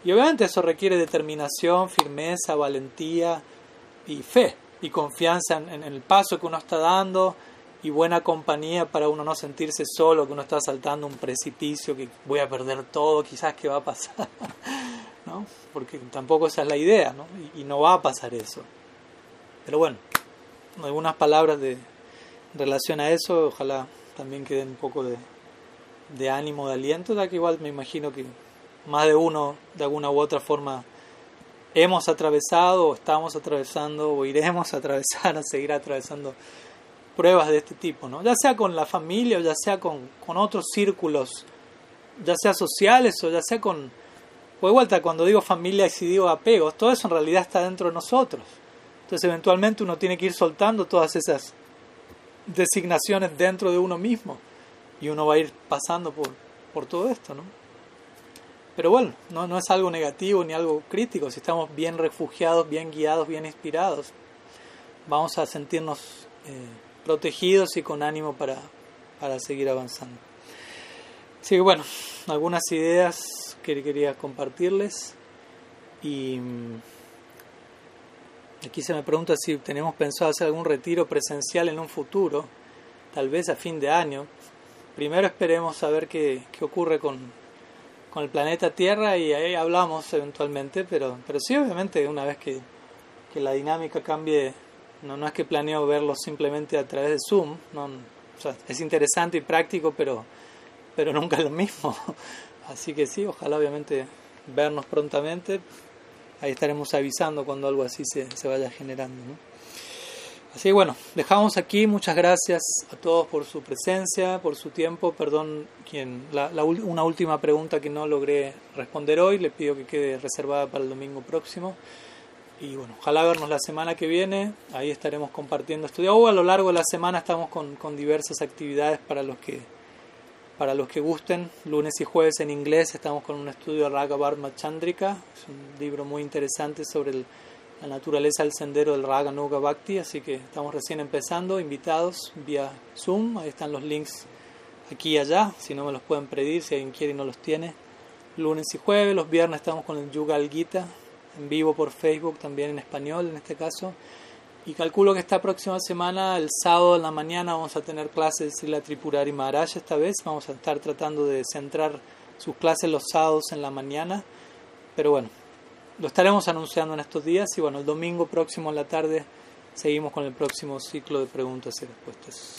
y obviamente eso requiere determinación, firmeza, valentía y fe y confianza en, el paso que uno está dando y buena compañía para uno no sentirse solo, que uno está saltando un precipicio, que voy a perder todo, quizás que va a pasar, *laughs* ¿no? Porque tampoco esa es la idea, ¿no? Y, no va a pasar eso. Pero bueno, algunas palabras de en relación a eso, ojalá también queden un poco de, de ánimo, de aliento, ya que igual me imagino que más de uno de alguna u otra forma hemos atravesado o estamos atravesando o iremos *laughs* a atravesar, a seguir atravesando pruebas de este tipo, ¿no? ya sea con la familia o ya sea con, con otros círculos, ya sea sociales o ya sea con... Pues vuelta, cuando digo familia y si digo apegos, todo eso en realidad está dentro de nosotros. Entonces eventualmente uno tiene que ir soltando todas esas designaciones dentro de uno mismo y uno va a ir pasando por, por todo esto, ¿no? Pero bueno, no, no es algo negativo ni algo crítico. Si estamos bien refugiados, bien guiados, bien inspirados, vamos a sentirnos eh, protegidos y con ánimo para, para seguir avanzando. Así que bueno, algunas ideas que quería compartirles. Y mm, aquí se me pregunta si tenemos pensado hacer algún retiro presencial en un futuro, tal vez a fin de año. Primero esperemos saber qué, qué ocurre con, con el planeta Tierra y ahí hablamos eventualmente, pero, pero sí, obviamente, una vez que, que la dinámica cambie, no, no es que planeo verlo simplemente a través de Zoom, no, o sea, es interesante y práctico, pero, pero nunca es lo mismo. *laughs* Así que sí, ojalá obviamente vernos prontamente. Ahí estaremos avisando cuando algo así se, se vaya generando. ¿no? Así bueno, dejamos aquí. Muchas gracias a todos por su presencia, por su tiempo. Perdón, quien, la, una última pregunta que no logré responder hoy, le pido que quede reservada para el domingo próximo. Y bueno, ojalá vernos la semana que viene. Ahí estaremos compartiendo estudio. O a lo largo de la semana estamos con, con diversas actividades para los que para los que gusten. Lunes y jueves en inglés estamos con un estudio de Raghavar Chandrika. Es un libro muy interesante sobre el la naturaleza del sendero del Raga Nuga Bhakti, así que estamos recién empezando, invitados vía Zoom, ahí están los links aquí y allá, si no me los pueden pedir, si alguien quiere y no los tiene. Lunes y jueves, los viernes estamos con el Yuga Gita, en vivo por Facebook, también en español en este caso. Y calculo que esta próxima semana, el sábado en la mañana, vamos a tener clases de la Tripurari Maharaj esta vez. Vamos a estar tratando de centrar sus clases los sábados en la mañana. Pero bueno, lo estaremos anunciando en estos días y bueno, el domingo próximo en la tarde seguimos con el próximo ciclo de preguntas y respuestas.